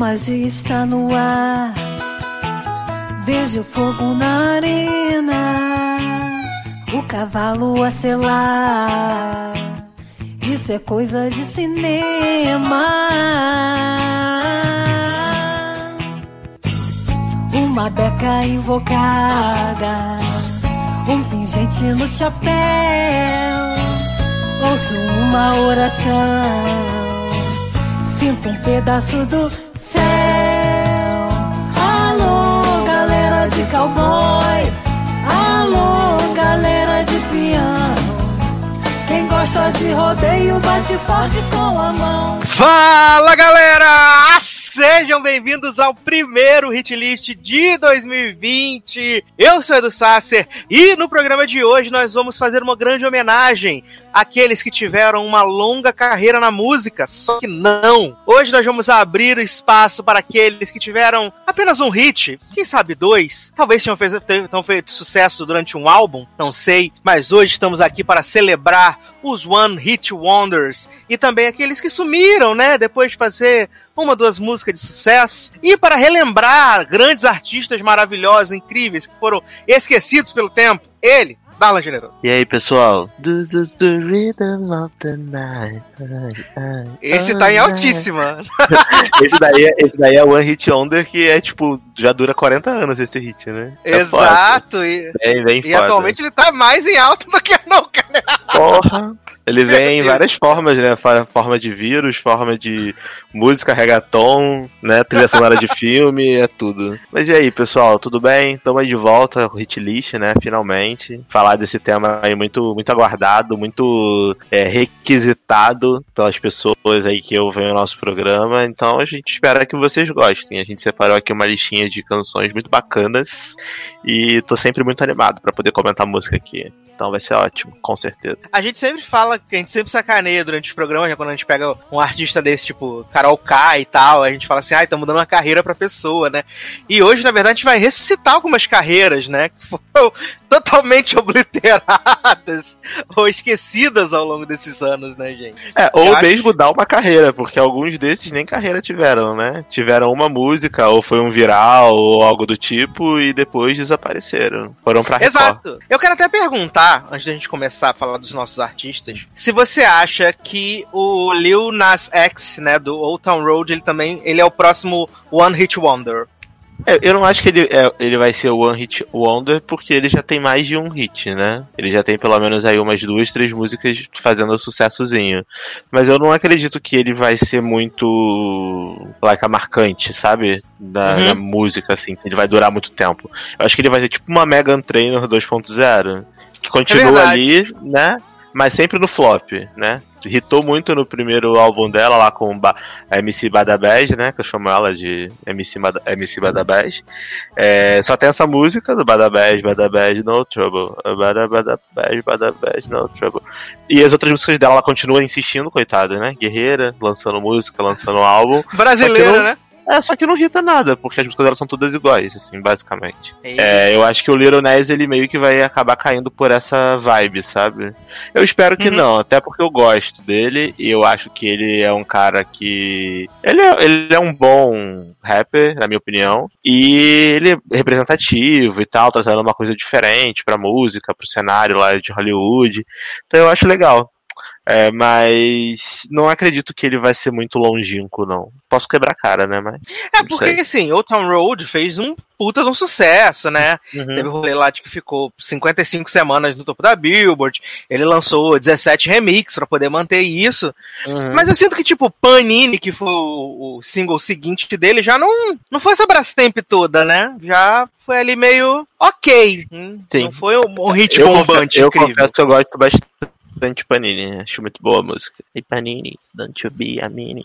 magia está no ar. Vejo fogo na arena, o cavalo a selar. Isso é coisa de cinema. Uma beca invocada, um pingente no chapéu. Ouço uma oração sinto um pedaço do céu. Alô, galera de cowboy. Alô, galera de piano. Quem gosta de rodeio bate forte com a mão. Fala, galera! Sejam bem-vindos ao primeiro Hit List de 2020. Eu sou Edu Sasser e no programa de hoje nós vamos fazer uma grande homenagem àqueles que tiveram uma longa carreira na música, só que não. Hoje nós vamos abrir o espaço para aqueles que tiveram apenas um hit, quem sabe dois, talvez tenham feito, tenham feito sucesso durante um álbum, não sei, mas hoje estamos aqui para celebrar os One Hit Wonders e também aqueles que sumiram, né, depois de fazer uma, duas músicas de sucesso. E para relembrar grandes artistas maravilhosos, incríveis, que foram esquecidos pelo tempo, ele, Darlan Generoso. E aí, pessoal? This is the rhythm of the night. Esse tá em altíssima. esse, daí é, esse daí é One Hit Wonder que é tipo, já dura 40 anos esse hit, né? É Exato. E, bem, bem e atualmente ele tá mais em alta do que nunca, né? Porra! Ele vem em várias formas, né? Forma de vírus, forma de música, reggaeton, né? Trilha sonora de filme, é tudo. Mas e aí, pessoal, tudo bem? Estamos de volta com o Hit List, né? Finalmente. Falar desse tema aí muito, muito aguardado, muito é, requisitado pelas pessoas aí que ouvem o nosso programa. Então a gente espera que vocês gostem. A gente separou aqui uma listinha de canções muito bacanas e tô sempre muito animado para poder comentar música aqui. Então vai ser ótimo, com certeza. A gente sempre fala, a gente sempre sacaneia durante os programas, né, quando a gente pega um artista desse, tipo Carol K e tal, a gente fala assim, ai, ah, estamos dando uma carreira pra pessoa, né? E hoje, na verdade, a gente vai ressuscitar algumas carreiras, né? Que foram totalmente obliteradas ou esquecidas ao longo desses anos, né, gente? É, ou acho... mesmo dar uma carreira, porque alguns desses nem carreira tiveram, né? Tiveram uma música, ou foi um viral, ou algo do tipo, e depois desapareceram. Foram pra Record. Exato. Eu quero até perguntar antes da gente começar a falar dos nossos artistas, se você acha que o Lil Nas X, né, do Old Town Road, ele também ele é o próximo One Hit Wonder. É, eu não acho que ele, é, ele vai ser o One Hit Wonder, porque ele já tem mais de um hit, né? Ele já tem pelo menos aí umas duas, três músicas fazendo sucessozinho. Mas eu não acredito que ele vai ser muito, like, marcante, sabe? Da, uhum. da música, assim, ele vai durar muito tempo. Eu acho que ele vai ser tipo uma Megan Trainor 2.0 que continua é ali, né? Mas sempre no flop, né? Hitou muito no primeiro álbum dela, lá com ba a MC Badabés, né? Que eu chamo ela de MC, Bada MC Badabés. É, só tem essa música do Badabés, Badabés, No Trouble. Badabés, Badabés, No Trouble. E as outras músicas dela, ela continua insistindo, coitada, né? Guerreira, lançando música, lançando álbum. Brasileira, né? É, só que não irrita nada, porque as músicas delas são todas iguais, assim, basicamente. É, eu acho que o Little Ness, ele meio que vai acabar caindo por essa vibe, sabe? Eu espero que uhum. não, até porque eu gosto dele, e eu acho que ele é um cara que... Ele é, ele é um bom rapper, na minha opinião, e ele é representativo e tal, trazendo uma coisa diferente pra música, pro cenário lá de Hollywood. Então eu acho legal. É, mas não acredito que ele vai ser muito longínquo, não. Posso quebrar a cara, né? Mas, é, porque sei. assim, Old Town Road fez um puta de um sucesso, né? Uhum. Teve o rolê lá de que ficou 55 semanas no topo da Billboard. Ele lançou 17 remixes para poder manter isso. Uhum. Mas eu sinto que, tipo, Panini, que foi o, single seguinte dele, já não, não foi essa Brastemp toda, né? Já foi ali meio ok. Hum, Sim. Não foi um, um hit eu bombante, eu incrível. Eu que eu gosto bastante Dante Panini, acho muito boa a música. E Panini, don't you be a mini.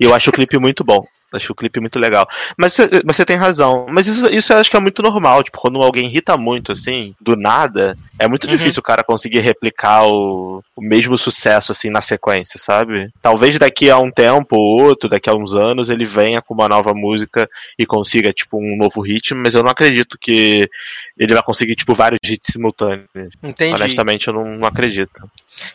E eu acho o clipe muito bom. Acho o clipe muito legal. Mas você tem razão. Mas isso, isso eu acho que é muito normal. Tipo, quando alguém irrita muito, assim, do nada, É muito uhum. difícil o cara conseguir replicar o, o mesmo sucesso, assim, na sequência, sabe? Talvez daqui a um tempo ou outro, daqui a uns anos, ele venha com uma nova música e consiga, tipo, um novo ritmo, mas eu não acredito que ele vai conseguir, tipo, vários hits simultâneos. Entendi. Honestamente, eu não, não acredito.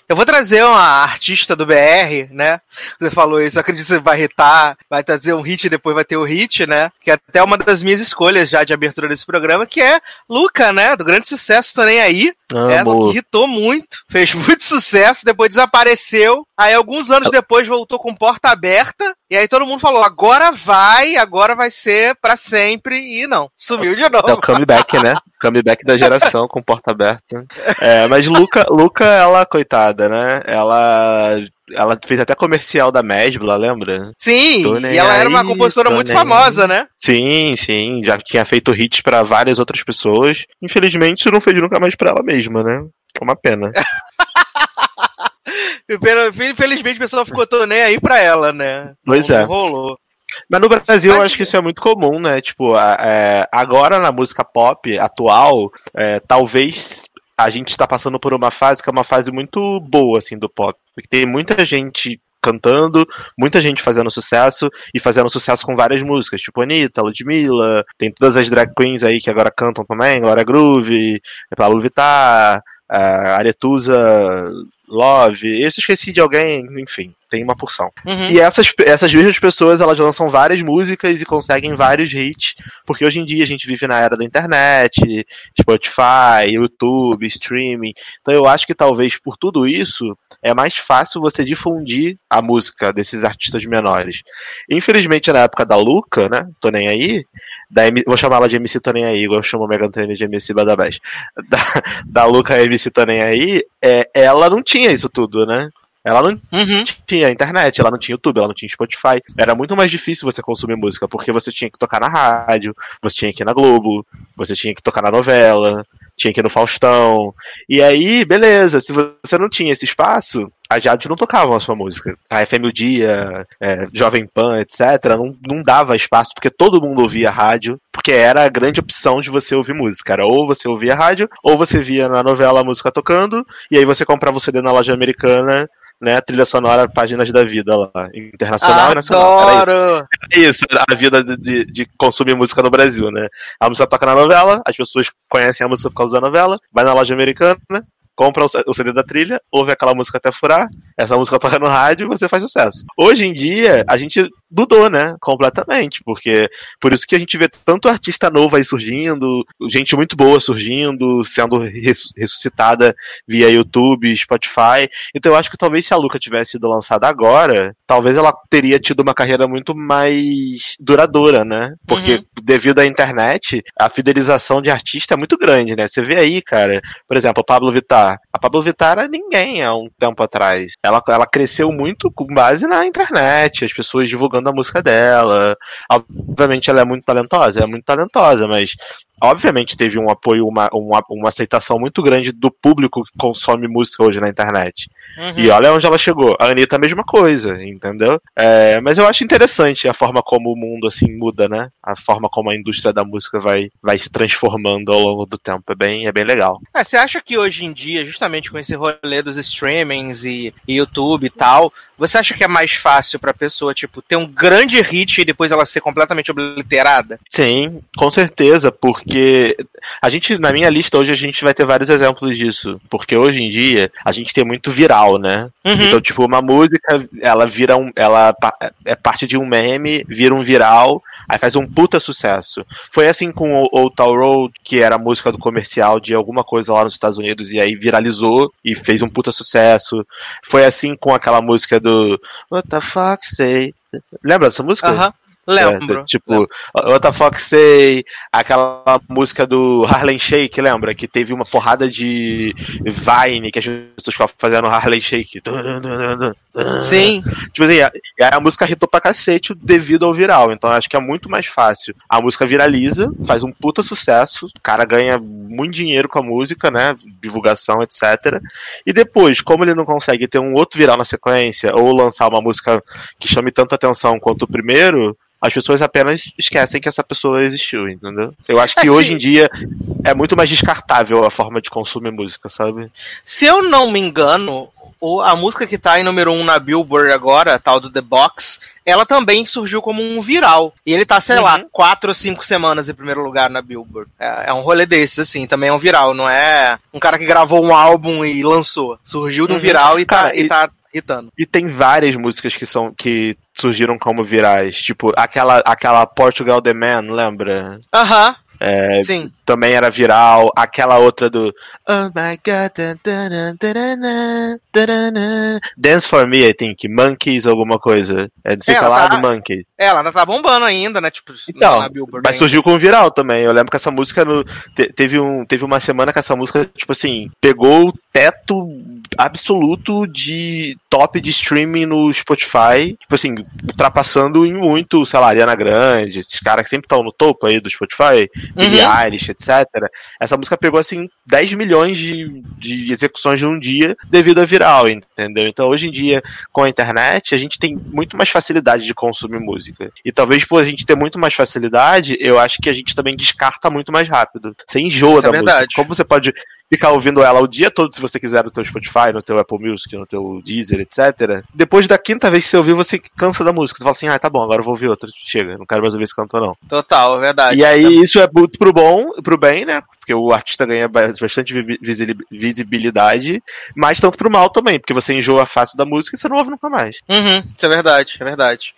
Eu vou trazer uma artista do BR, né? Você falou isso, eu acredito que você vai hitar, vai trazer um hit e depois vai ter o hit, né? Que é até uma das minhas escolhas já de abertura desse programa, que é Luca, né? Do grande sucesso, tô nem aí. Ela é, que irritou muito, fez muito sucesso, depois desapareceu. Aí alguns anos depois voltou com porta aberta. E aí todo mundo falou: agora vai, agora vai ser para sempre. E não, sumiu de novo. É o comeback, né? Comeback da geração com porta aberta. É, mas Luca, Luca, ela, coitada, né? Ela ela fez até comercial da Mesbla, lembra? Sim, e ela aí, era uma compositora muito famosa, né? Sim, sim, já tinha feito hits para várias outras pessoas. Infelizmente, não fez nunca mais para ela mesma, né? É uma pena. Infelizmente, a pessoa ficou tão nem aí pra ela, né? Pois não, é. Não rolou. Mas no Brasil Mas... eu acho que isso é muito comum, né? Tipo, é, agora na música pop atual, é, talvez a gente está passando por uma fase que é uma fase muito boa, assim, do pop. Porque tem muita gente cantando, muita gente fazendo sucesso e fazendo sucesso com várias músicas, tipo Anitta, Ludmilla, tem todas as drag queens aí que agora cantam também, Glória Groove, Pablo Vittar, Aretusa Love, eu esqueci de alguém, enfim, tem uma porção. Uhum. E essas, essas mesmas pessoas, elas lançam várias músicas e conseguem vários hits, porque hoje em dia a gente vive na era da internet, Spotify, YouTube, streaming. Então eu acho que talvez por tudo isso, é mais fácil você difundir a música desses artistas menores. Infelizmente, na época da Luca, né, tô nem aí, da M, vou chamar ela de MC Tô Nem Aí, igual eu chamo o Megan Trainor de MC Badabés. Da, da Luca MC Tô Nem Aí, é, ela não tinha isso tudo, né? Ela não uhum. tinha internet, ela não tinha YouTube, ela não tinha Spotify. Era muito mais difícil você consumir música, porque você tinha que tocar na rádio, você tinha que ir na Globo, você tinha que tocar na novela, tinha que ir no Faustão. E aí, beleza, se você não tinha esse espaço, a Jade não tocava a sua música. A FM O Dia, é, Jovem Pan, etc., não, não dava espaço, porque todo mundo ouvia rádio, porque era a grande opção de você ouvir música. Era ou você ouvia rádio, ou você via na novela a música tocando, e aí você comprava o CD na loja americana né, trilha sonora Páginas da Vida lá, internacional Adoro. e nacional. Isso, a vida de, de, consumir música no Brasil, né? A música toca na novela, as pessoas conhecem a música por causa da novela, vai na loja americana, compra o CD da trilha, ouve aquela música até furar, essa música toca no rádio e você faz sucesso. Hoje em dia, a gente mudou, né? Completamente, porque por isso que a gente vê tanto artista novo aí surgindo, gente muito boa surgindo, sendo ressuscitada via YouTube, Spotify. Então eu acho que talvez se a Luca tivesse sido lançada agora, talvez ela teria tido uma carreira muito mais duradoura, né? Porque uhum. devido à internet, a fidelização de artista é muito grande, né? Você vê aí, cara, por exemplo, o Pablo Vittar a Pablo Vittar era ninguém há um tempo atrás. Ela, ela cresceu muito com base na internet, as pessoas divulgando a música dela. Obviamente ela é muito talentosa, é muito talentosa, mas obviamente teve um apoio, uma, uma, uma, aceitação muito grande do público que consome música hoje na internet. Uhum. E olha onde ela chegou. A Anitta a mesma coisa, entendeu? É, mas eu acho interessante a forma como o mundo assim muda, né? A forma como a indústria da música vai, vai se transformando ao longo do tempo. É bem, é bem legal. É, você acha que hoje em dia, justamente com esse rolê dos streamings e, e YouTube e tal, você acha que é mais fácil pra pessoa, tipo, ter um grande hit e depois ela ser completamente obliterada? Sim, com certeza, porque a gente, na minha lista hoje, a gente vai ter vários exemplos disso. Porque hoje em dia, a gente tem muito viral, né? Uhum. Então, tipo, uma música, ela vira um. Ela é parte de um meme, vira um viral, aí faz um puta sucesso. Foi assim com o Old Town Road, que era a música do comercial de alguma coisa lá nos Estados Unidos, e aí viralizou e fez um puta sucesso. Foi assim com aquela música do What the fuck say? Lembra dessa música? Aham. Uhum. Lembro. É, tipo, lembro. Say, aquela música do Harlem Shake, lembra? Que teve uma porrada de Vine que as pessoas ficavam fazendo Harlem Shake. Sim. Tipo assim, a, a música hitou pra cacete devido ao viral. Então acho que é muito mais fácil. A música viraliza, faz um puta sucesso, o cara ganha muito dinheiro com a música, né? Divulgação, etc. E depois, como ele não consegue ter um outro viral na sequência, ou lançar uma música que chame tanta atenção quanto o primeiro, as pessoas apenas esquecem que essa pessoa existiu, entendeu? Eu acho que Assim- hoje em dia é muito mais descartável a forma de consumir música, sabe? Se eu não me engano, o- a música que tá em número 1 um na Billboard agora, tal do The Box, ela também surgiu como um viral. E ele tá, sei Uhum. lá, quatro ou cinco semanas em primeiro lugar na Billboard. É, é um rolê desses, assim, também é um viral, não é um cara que gravou um álbum e lançou. Surgiu um Uhum. viral e tá, Cara, e e- tá hitando. E tem várias músicas que são que surgiram como virais, tipo aquela aquela Portugal The Man, lembra? Aham. É, Sim. Também era viral. Aquela outra do Oh my God. Dance for Me, I think, Monkeys alguma coisa. É de que lá tá- do Monkeys. É, ela ainda tá bombando ainda, né? Tipo, Então, na Billboard. Mas ainda. surgiu com viral também. Eu lembro que essa música no, te- teve, um, teve uma semana que essa música, tipo assim, pegou o teto absoluto de top de streaming no Spotify. Tipo assim, ultrapassando em muito, sei lá, Ariana Grande, esses caras que sempre estão no topo aí do Spotify, Billie Uhum. Eilish, etc. Essa música pegou assim 10 milhões de, de execuções num dia devido a viral, entendeu? Então hoje em dia, com a internet, a gente tem muito mais facilidade de consumir música. E talvez por a gente ter muito mais facilidade, eu acho que a gente também descarta muito mais rápido. Você enjoa Isso é da música. verdade. Como você pode ficar ouvindo ela o dia todo, se você quiser, no teu Spotify, no teu Apple Music, no teu Deezer, etc. Depois da quinta vez que você ouvir, você cansa da música. Você fala assim, ah, tá bom, agora eu vou ouvir outra. Chega, não quero mais ouvir esse cantor, não. Total, é verdade. E aí isso é muito pro bom, pro bem, né? Porque o artista ganha ba- bastante vi- visi- visibilidade, mas tanto pro mal também, porque você enjoa fácil da música e você não ouve nunca mais. Uhum, isso é verdade, é verdade.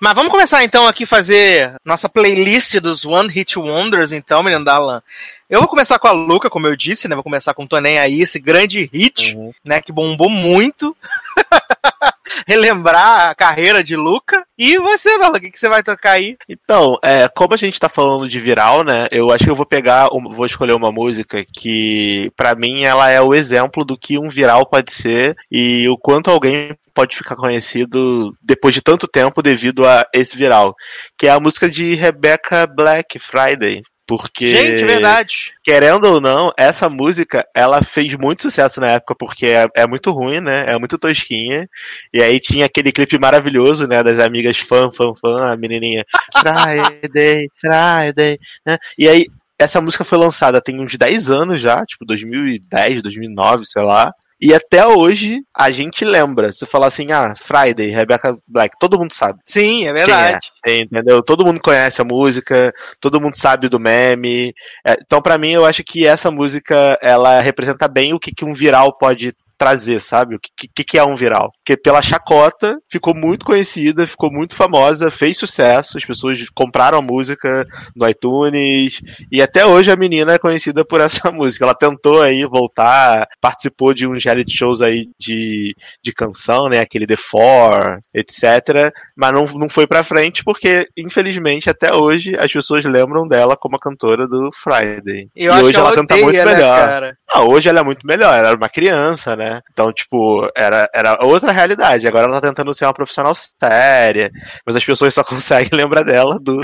Mas vamos começar então aqui fazer nossa playlist dos One Hit Wonders, então, menino Dalan. Eu vou começar com a Luca, como eu disse, né? Vou começar com Tô Nem Aí, esse grande hit, né? Que bombou muito. Relembrar a carreira de Luca. E você, Dalan, o que, que você vai tocar aí? Então, é, como a gente tá falando de viral, né? Eu acho que eu vou pegar, vou escolher uma música que, pra mim, ela é o exemplo do que um viral pode ser e o quanto alguém pode ficar conhecido depois de tanto tempo devido a esse viral, que é a música de Rebecca Black, Friday. Porque, Gente, verdade. querendo ou não, essa música, ela fez muito sucesso na época, porque é, é muito ruim, né? É muito tosquinha. E aí tinha aquele clipe maravilhoso, né? Das amigas fã, fã, fã, a menininha. Friday, Friday, né? E aí, essa música foi lançada tem uns 10 anos já, tipo 2010, 2009, sei lá. E até hoje a gente lembra. Se falar assim, ah, Friday, Rebecca Black, todo mundo sabe. Sim, é verdade. Entendeu? Todo mundo conhece a música, todo mundo sabe do meme. É, então, pra mim, eu acho que essa música ela representa bem o que, que um viral pode trazer, sabe? O que, que, que é um viral? Porque pela chacota ficou muito conhecida, ficou muito famosa, fez sucesso, as pessoas compraram a música no iTunes e até hoje a menina é conhecida por essa música. Ela tentou aí voltar, participou de uns reality shows aí de, de canção, né? Aquele The Four, etc. Mas não, não foi pra frente porque, infelizmente, até hoje as pessoas lembram dela como a cantora do Friday. Eu e hoje ela canta odeia, muito né, melhor. cara? Ah, hoje ela é muito melhor, ela era uma criança, né? Então, tipo, era, era outra realidade. Agora ela tá tentando ser uma profissional séria, mas as pessoas só conseguem lembrar dela do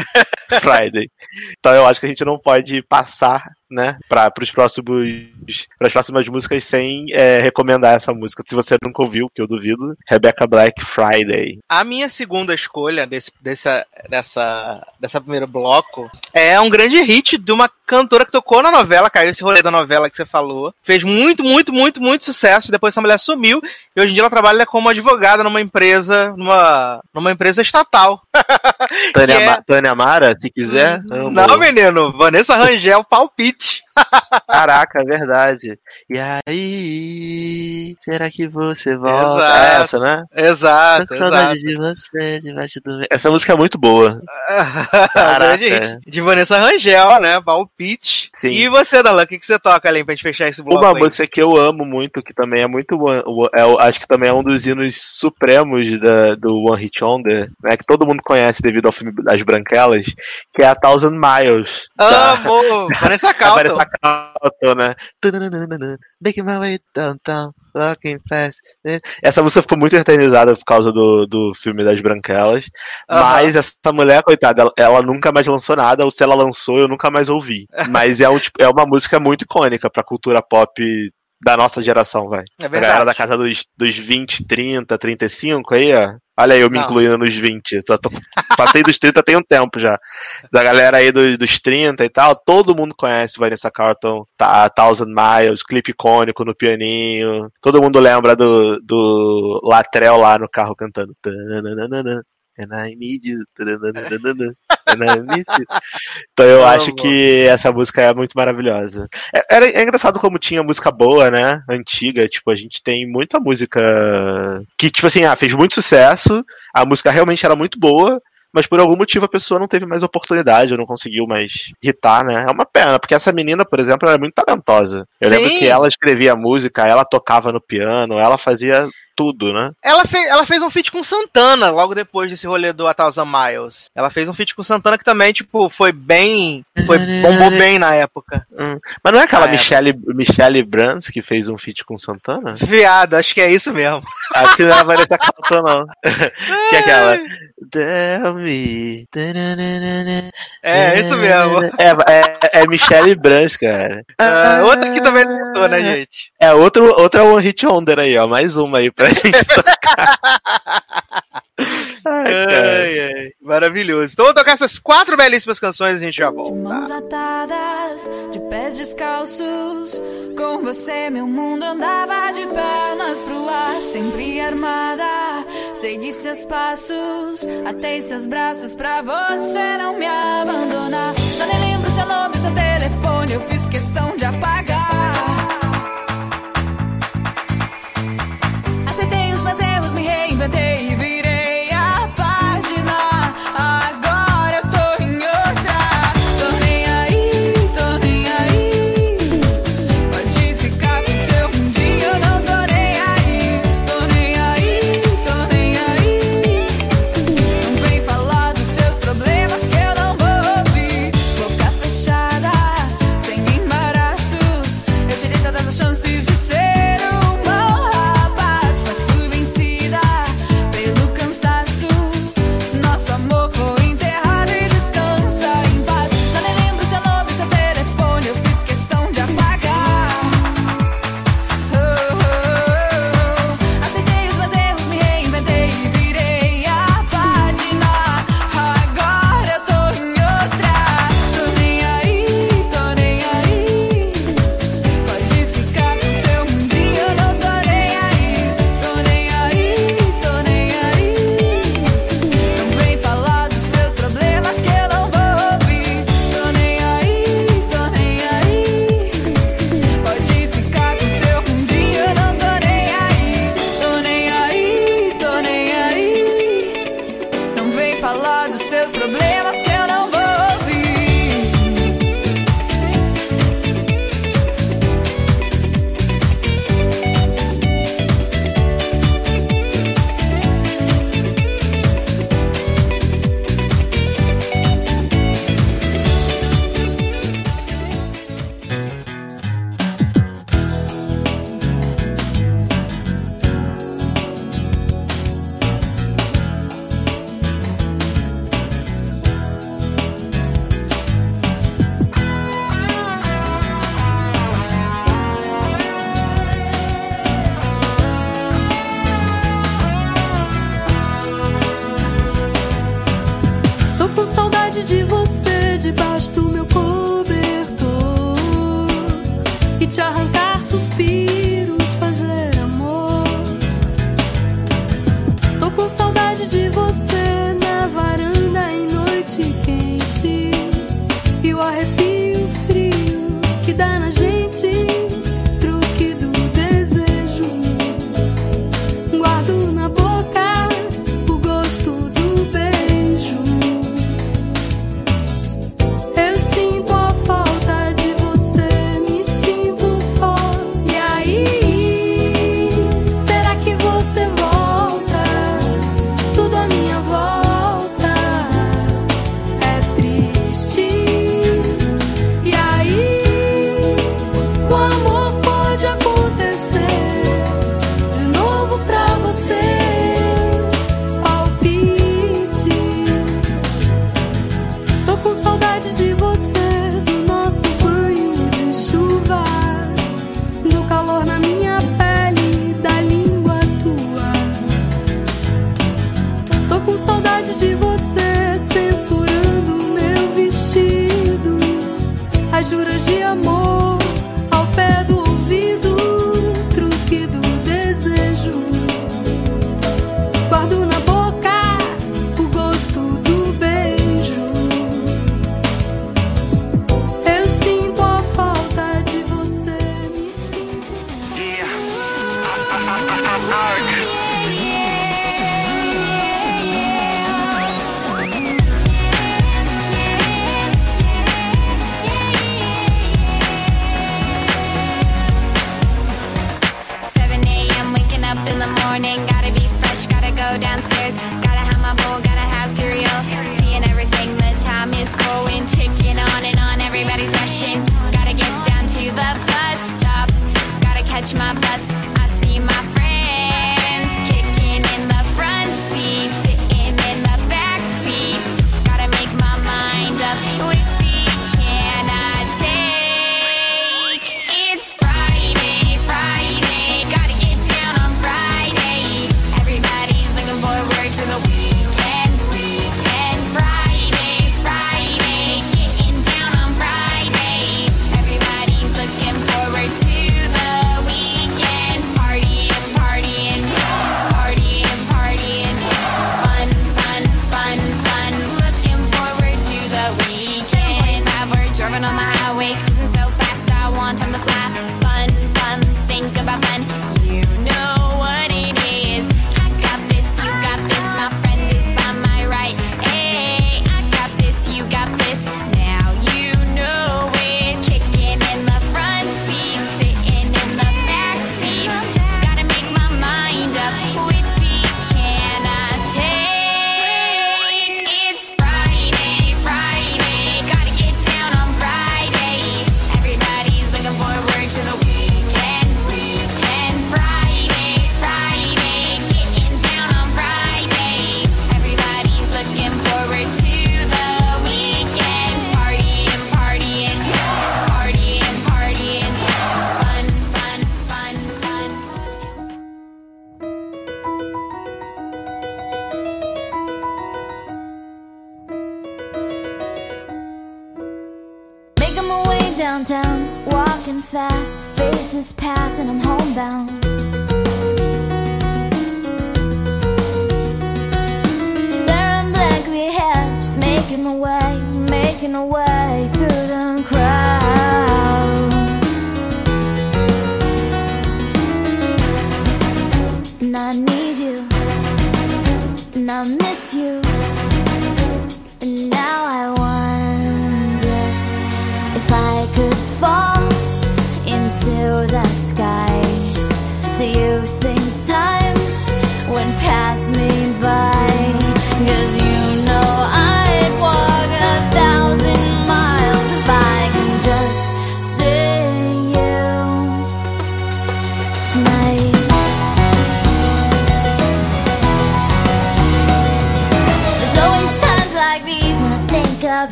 Friday. Então eu acho que a gente não pode passar, né, para os próximos, para as próximas músicas sem é, recomendar essa música. Se você nunca ouviu, que eu duvido, Rebecca Black Friday. A minha segunda escolha desse, dessa, dessa, dessa primeiro bloco é um grande hit de uma cantora que tocou na novela, caiu esse rolê da novela que você falou. Fez muito, muito, muito, muito sucesso. Depois essa mulher sumiu e hoje em dia ela trabalha como advogada numa empresa, numa, numa empresa estatal. Tânia, é- Tânia Mara, se quiser. amo. Não, menino, Vanessa Rangel, palpite. Caraca, é verdade. E aí, será que você volta? Exato. É essa, né? Exato, Tô exato. saudade de você, debaixo do... Essa música é muito boa. Caraca. de Vanessa Rangel, né? Palpite. Sim. E você, Dalan, o que, que você toca ali pra gente fechar esse bloco? Uma aí? música que eu amo muito, que também é muito. é acho que também é um dos hinos supremos da- do One Hit Wonder, né? Que todo mundo conhece devido ao filme Das Branquelas, que é a Thousand Miles. da- Amo! Vanessa da Calton. Carlton, né? Making my way downtown. walking fast. Essa música ficou muito eternizada por causa do, do filme das Branquelas. Uhum. Mas essa mulher, coitada, ela, ela, nunca mais lançou nada, ou se ela lançou, eu nunca mais ouvi. Mas é, um, tipo, é uma música muito icônica pra cultura pop da nossa geração, vai. É verdade. A galera da casa dos, dos 20, 30, 35 aí, ó. Olha aí, eu me Não. incluindo nos 20. Tô, tô, passei dos 30 tem um tempo já. Da galera aí dos, dos 30 e tal, todo mundo conhece Vanessa Carlton, tá, Thousand Miles, clipe icônico no pianinho. Todo mundo lembra do, do Latrell lá no carro cantando. And I need you. You. Então eu acho que essa música é muito maravilhosa. É, é, é, engraçado como tinha música boa, né? Antiga. Tipo, a gente tem muita música que, tipo assim, ah, fez muito sucesso. A música realmente era muito boa mas por algum motivo a pessoa não teve mais oportunidade, não conseguiu mais hitar, né? É uma pena, porque essa menina, por exemplo, ela é muito talentosa. Eu Sim. lembro que ela escrevia música, ela tocava no piano, ela fazia tudo, né? Ela, fez, ela fez um feat com Santana logo depois desse rolê do A Thousand Miles. Ela fez um feat com Santana que também, tipo, foi bem. Foi, bombou bem na época. Hum. Mas não é aquela Michelle, Michelle Brands que fez um feat com Santana? Viado, acho que é isso mesmo. Acho que não é a Vanessa Carlton, não. que é aquela. Tell me. É, isso mesmo. É, é, é Michelle Brands, cara. É, outra que também acertou, né, gente? É, outro, outra One Hit Wonder aí, ó. Mais uma aí pra gente tocar. Ai, ai, ai, Maravilhoso. Então vou tocar essas quatro belíssimas canções e a gente já volta. De mãos atadas, de pés descalços. Com você meu mundo andava de pernas pro ar, sempre armada. Segui seus passos, atei seus braços pra você não me abandonar. Só nem lembro seu nome, seu telefone, eu fiz questão de apagar.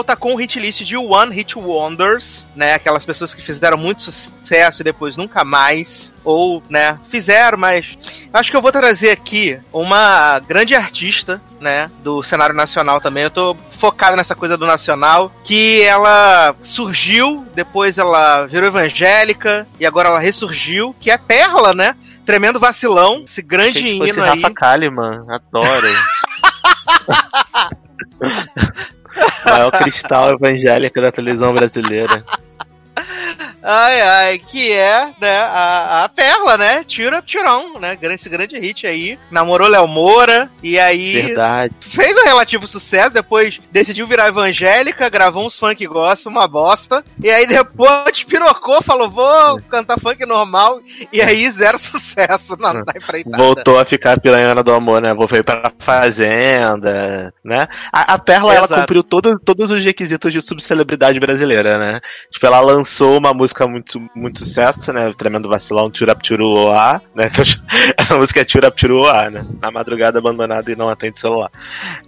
Volta com o hit list de One Hit Wonders, né? Aquelas pessoas que fizeram muito sucesso e depois nunca mais, ou, né, fizeram, mas acho que eu vou trazer aqui uma grande artista, né, do cenário nacional também. Eu tô focado nessa coisa do nacional, que ela surgiu, depois ela virou evangélica e agora ela ressurgiu, que é Perla, né? Tremendo vacilão, esse grande Achei que fosse hino aí. Rafa Kalimann, adoro. Maior cristal evangélica da televisão brasileira. Ai, ai, que é, né, a, a Perla, né? Tira Tirão, né? Esse grande hit aí. Namorou Léo Moura e aí Verdade. fez um relativo sucesso, depois decidiu virar evangélica, gravou uns funk gospel, uma bosta. E aí depois pirocou, falou, vou cantar funk normal. E aí zero sucesso na, na empreitada. Voltou a ficar piranhona do amor, né? Voltou pra fazenda, né? A, a Perla, ela Exato. cumpriu todo, todos os requisitos de subcelebridade brasileira, né? Tipo, ela lançou uma música música muito, muito sucesso, né? Tremendo vacilão, Turap Turuoá, né? Essa música é Turap Turuoá, né? Na madrugada abandonada e não atende o celular.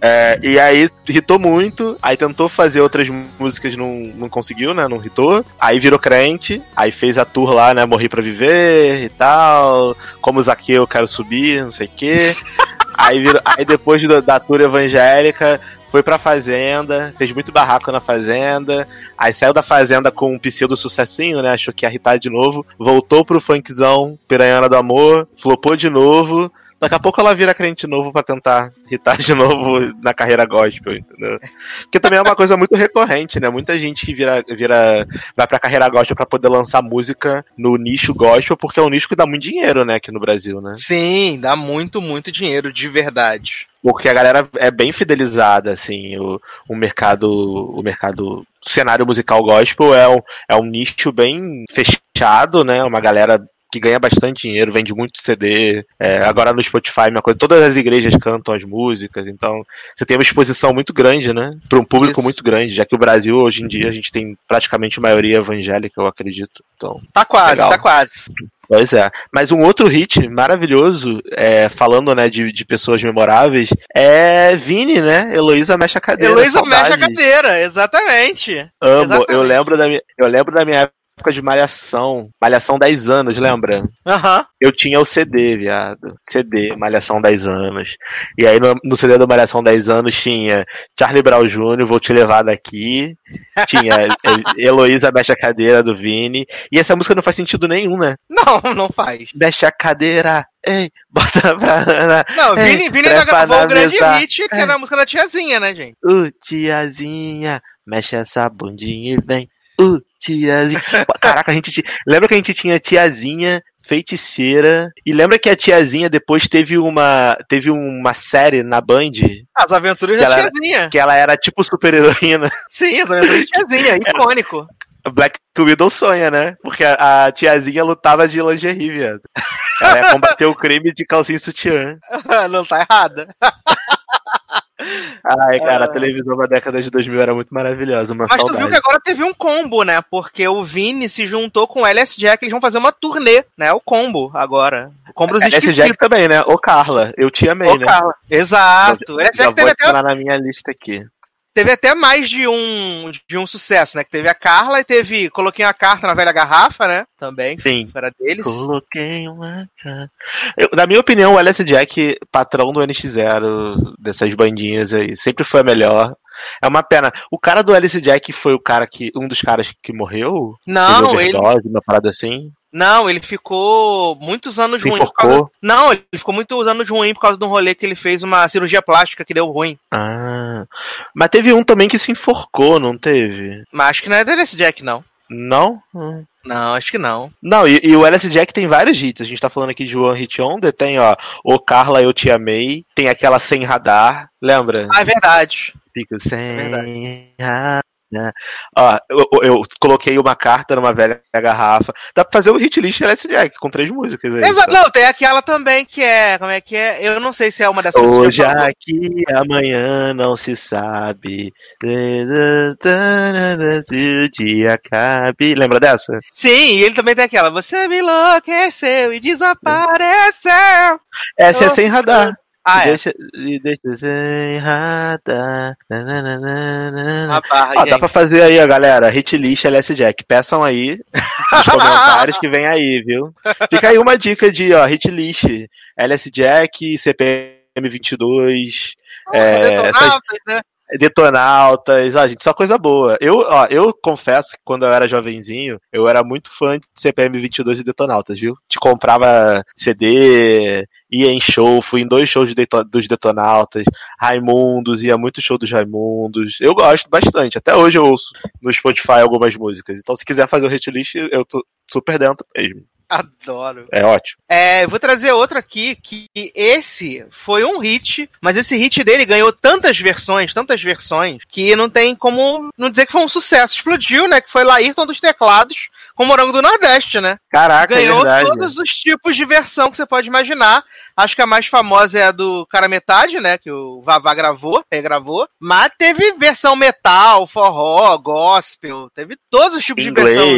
É, e aí hitou muito, aí tentou fazer outras músicas, não, não conseguiu, né? Não hitou. Aí virou crente, aí fez a tour lá, né? Morri pra viver e tal. Como Zaqueu, quero subir, não sei o quê. Aí, virou, aí depois da tour evangélica, foi pra fazenda, fez muito barraco na fazenda, aí saiu da fazenda com um pseudo sucessinho, né? Achou que ia irritar de novo, voltou pro funkzão, Piranhana do Amor, flopou de novo, Daqui a pouco ela vira crente novo para tentar hitar de novo na carreira gospel, entendeu? Porque também é uma coisa muito recorrente, né? Muita gente vira, vira vai pra carreira gospel para poder lançar música no nicho gospel, porque é um nicho que dá muito dinheiro, né, aqui no Brasil, né? Sim, dá muito, muito dinheiro, de verdade. Porque a galera é bem fidelizada, assim, o, o mercado, o mercado o cenário musical gospel é um, é um nicho bem fechado, né? Uma galera que ganha bastante dinheiro, vende muito CD. É, agora no Spotify, minha coisa, todas as igrejas cantam as músicas, então você tem uma exposição muito grande, né? Para um público Isso. muito grande, já que o Brasil hoje em dia a gente tem praticamente maioria evangélica, eu acredito. Então, Tá quase, Legal. tá quase. Pois é. Mas um outro hit maravilhoso, é, falando né, de, de pessoas memoráveis, é Vini, né? Heloísa mexe a cadeira. Heloísa mexe a cadeira, exatamente. Amo. Exatamente. Eu lembro, da minha, eu lembro da minha época de Malhação. Malhação 10 anos, lembra? Aham. Eu tinha o CD, viado. CD, Malhação 10 anos. E aí no, no CD do Malhação 10 anos tinha Charlie Brown Jr., Vou Te Levar Daqui. Tinha Heloísa Mexe a Cadeira do Vini. E essa música não faz sentido nenhum, né? Não, não faz. Mexe a cadeira, ei, bota pra... Não, Ei, Vini, Vini trepa gravou o grande mesa. hit, que era a música da tiazinha, né, gente? Uh, tiazinha, mexe essa bundinha e vem. Uh, tiazinha. Caraca, a gente ti- lembra que a gente tinha tiazinha feiticeira e lembra que a tiazinha depois teve uma teve uma série na Band As aventuras da ela tiazinha. que ela era tipo super heroína. Sim, as aventuras da tiazinha, icônico. Black Widow sonha, né? Porque a, a tiazinha lutava de lingerie, viado. Ela ia combater o crime de calcinha e sutiã. não tá errada. Ai, cara, a televisão da década de 2000 era muito maravilhosa, uma Mas tu saudade. viu que agora teve um combo, né? Porque o Vini se juntou com o LS Jack, eles vão fazer uma turnê, né? O combo agora. O combo dos esquisitos. Jack também, né? Ô Carla, eu te amei, Ô, né? Carla. Exato. O LS Jack teve até, na minha lista aqui. Teve até mais de um, de um sucesso, né? Que teve a Carla e teve. Coloquei uma carta na velha garrafa, né? Também. Sim. Era deles. Coloquei uma. ca- Eu, na minha opinião, o LS Jack, patrão do NX0, dessas bandinhas aí, sempre foi a melhor. É uma pena. O cara do LS Jack foi o cara que. Um dos caras que morreu? Não, ele, uma parada assim. Não, ele ficou muitos anos Se ruim. causa-. Não, ele ficou muitos anos ruim por causa de um rolê que ele fez uma cirurgia plástica que deu ruim. Ah. Mas teve um também que se enforcou, não teve? Mas acho que não é LS Jack, não. Não? Hum. Não, acho que não. Não, e, e o LS Jack tem vários hits. A gente tá falando aqui de One Hit Wonder. Tem, ó, O Carla Eu Te Amei. Tem aquela Sem Radar. Lembra? Ah, é verdade. Fico sem verdade. Radar. Ó, eu, eu- eu coloquei uma carta numa velha garrafa. Dá pra fazer o hit list LS Jack com três músicas aí. Exato, tá? não, tem aquela também que é. Como é que é? Eu não sei se é uma dessas Hoje aqui, amanhã não se sabe. Se o dia acabe. Lembra dessa? Sim, ele também tem aquela. Você me enlouqueceu e desapareceu. Essa é Oh. sem radar. Ah, é. Deixa, e deixa sem radar. Nananana. A barra, Ó, gente. dá pra fazer aí, ó, galera. Hit list LS Jack. Peçam aí nos comentários que vem aí, viu? Fica aí uma dica de, ó, hit list. LS Jack, CPM 22, é, Detonautas, né? Detonautas, ó, gente, só coisa boa. Eu, ó, eu confesso que quando eu era jovenzinho, eu era muito fã de CPM 22 e Detonautas, viu? Te comprava CD, ia em show, fui em dois shows de dos Detonautas, Raimundos, ia muito show dos Raimundos. Eu gosto bastante, até hoje eu ouço no Spotify algumas músicas. Então se quiser fazer o hit list, eu tô super dentro mesmo. Adoro. É ótimo. É, eu vou trazer outro aqui, que esse foi um hit, mas esse hit dele ganhou tantas versões, tantas versões, que não tem como não dizer que foi um sucesso. Explodiu, né? Que foi Laírton dos Teclados com Morango do Nordeste, né? Caraca, é Ganhou verdade. todos os tipos de versão que você pode imaginar. Acho que a mais famosa é a do Cara Metade, né? Que o Vavá gravou, regravou. Mas teve versão metal, forró, gospel. Teve todos os tipos de versão.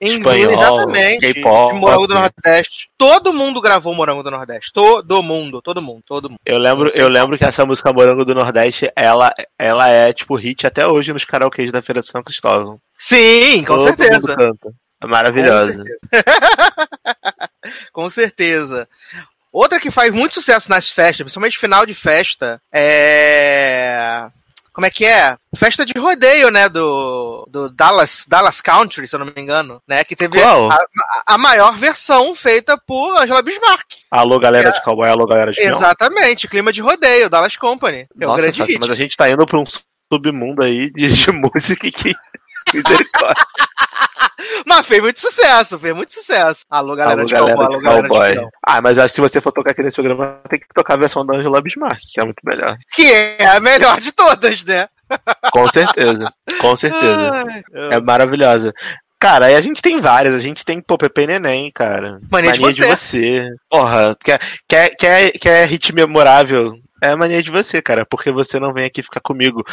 Inglês. Em Espanhol, exatamente. K-pop. de Morango do Nordeste. Todo mundo gravou Morango do Nordeste. Todo mundo, todo mundo, todo mundo. Eu lembro, eu lembro que essa música Morango do Nordeste, ela, ela é tipo hit até hoje nos karaokês da Feira de São Cristóvão. Sim, com Todo certeza. mundo canta. É maravilhosa. Com certeza. Outra que faz muito sucesso nas festas, principalmente final de festa, é. Como é que é? Festa de rodeio, né? Do, do Dallas, Dallas Country, se eu não me engano, né? Que teve a, a maior versão feita por Angela Bismarck. Alô, galera de cowboy, alô, galera de. Exatamente, clima de rodeio, Dallas Company. É Nossa, grande Sassi, mas a gente tá indo pra um submundo aí de, de música que. Misericórdia. Mas fez muito sucesso, fez muito sucesso. Alô, galera Alô, de galera cowboy, alô, galera de cowboy. Ah, mas eu acho que se você for tocar aqui nesse programa, tem que tocar a versão da Angela Bismarck, que é muito melhor. Que é a melhor de todas, né? Com certeza. Com certeza. Ai, É maravilhosa. Cara, a gente tem várias. A gente tem, pô, Pepe Neném, cara. Mania de de você. Porra, quer, quer, quer, quer hit memorável? É mania de você, cara, porque você não vem aqui ficar comigo.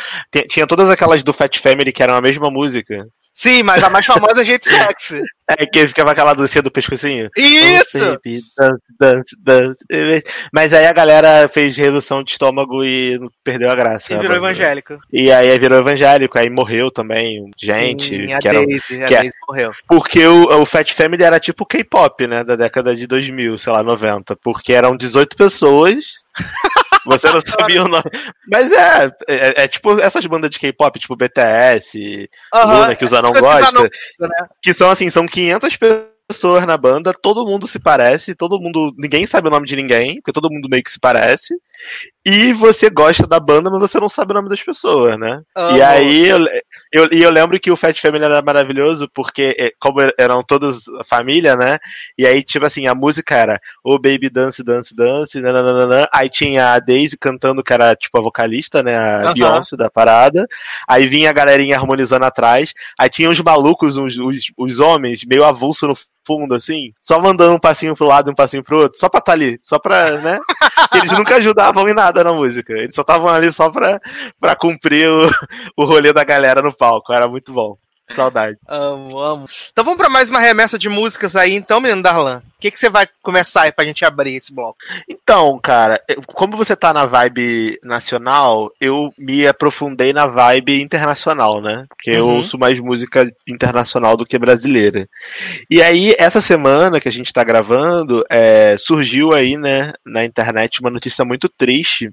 Tinha todas aquelas do Fat Family que eram a mesma música. Sim, mas a mais famosa é Gente Sexy. É, que ficava aquela dancinha do pescocinho. Isso! Oh, baby, dance, dance, dance. Mas aí a galera fez redução de estômago e perdeu a graça. E a virou evangélico. E aí virou evangélico, aí morreu também gente. Sim, a que era- Daisy, a que é- Daisy morreu. Porque o, o Fat Family era tipo K-pop, né? Da década de 2000, sei lá, 90. Porque eram 18 pessoas. Você não sabia o nome. Mas é, é, é tipo essas bandas de K-pop, tipo BTS, Aham, Luna, que o Zanon coisa que o gosta. Zanon gosta, né? Que são assim, são 500 pessoas na banda, todo mundo se parece, todo mundo. Ninguém sabe o nome de ninguém, porque todo mundo meio que se parece. E você gosta da banda, mas você não sabe o nome das pessoas, né? E aí eu, eu, eu lembro que o Fat Family era maravilhoso, porque é, como eram todos família, né? E aí, tipo assim, a música era O Baby Dance, Dance, Dance, nananana. aí tinha a Daisy cantando, que era tipo a vocalista, né? A. Beyoncé da parada. Aí vinha a galerinha harmonizando atrás. Aí tinha os malucos, os, os, os homens, meio avulso no fundo, assim, só mandando um passinho pro lado e um passinho pro outro, só pra estar ali, só pra, né? Eles nunca ajudavam em nada na música. Eles só estavam ali só pra, pra cumprir o, o rolê da galera no palco. Era muito bom. Saudade. Amo, amo. Então vamos pra mais uma remessa de músicas aí, então, menino Darlan. O que, que você vai começar aí pra gente abrir esse bloco? Então, cara, eu- como você tá na vibe nacional, eu me aprofundei na vibe internacional, né? Porque eu Uhum. ouço mais música internacional do que brasileira. E aí, essa semana que a gente tá gravando, é, surgiu aí, né, na internet uma notícia muito triste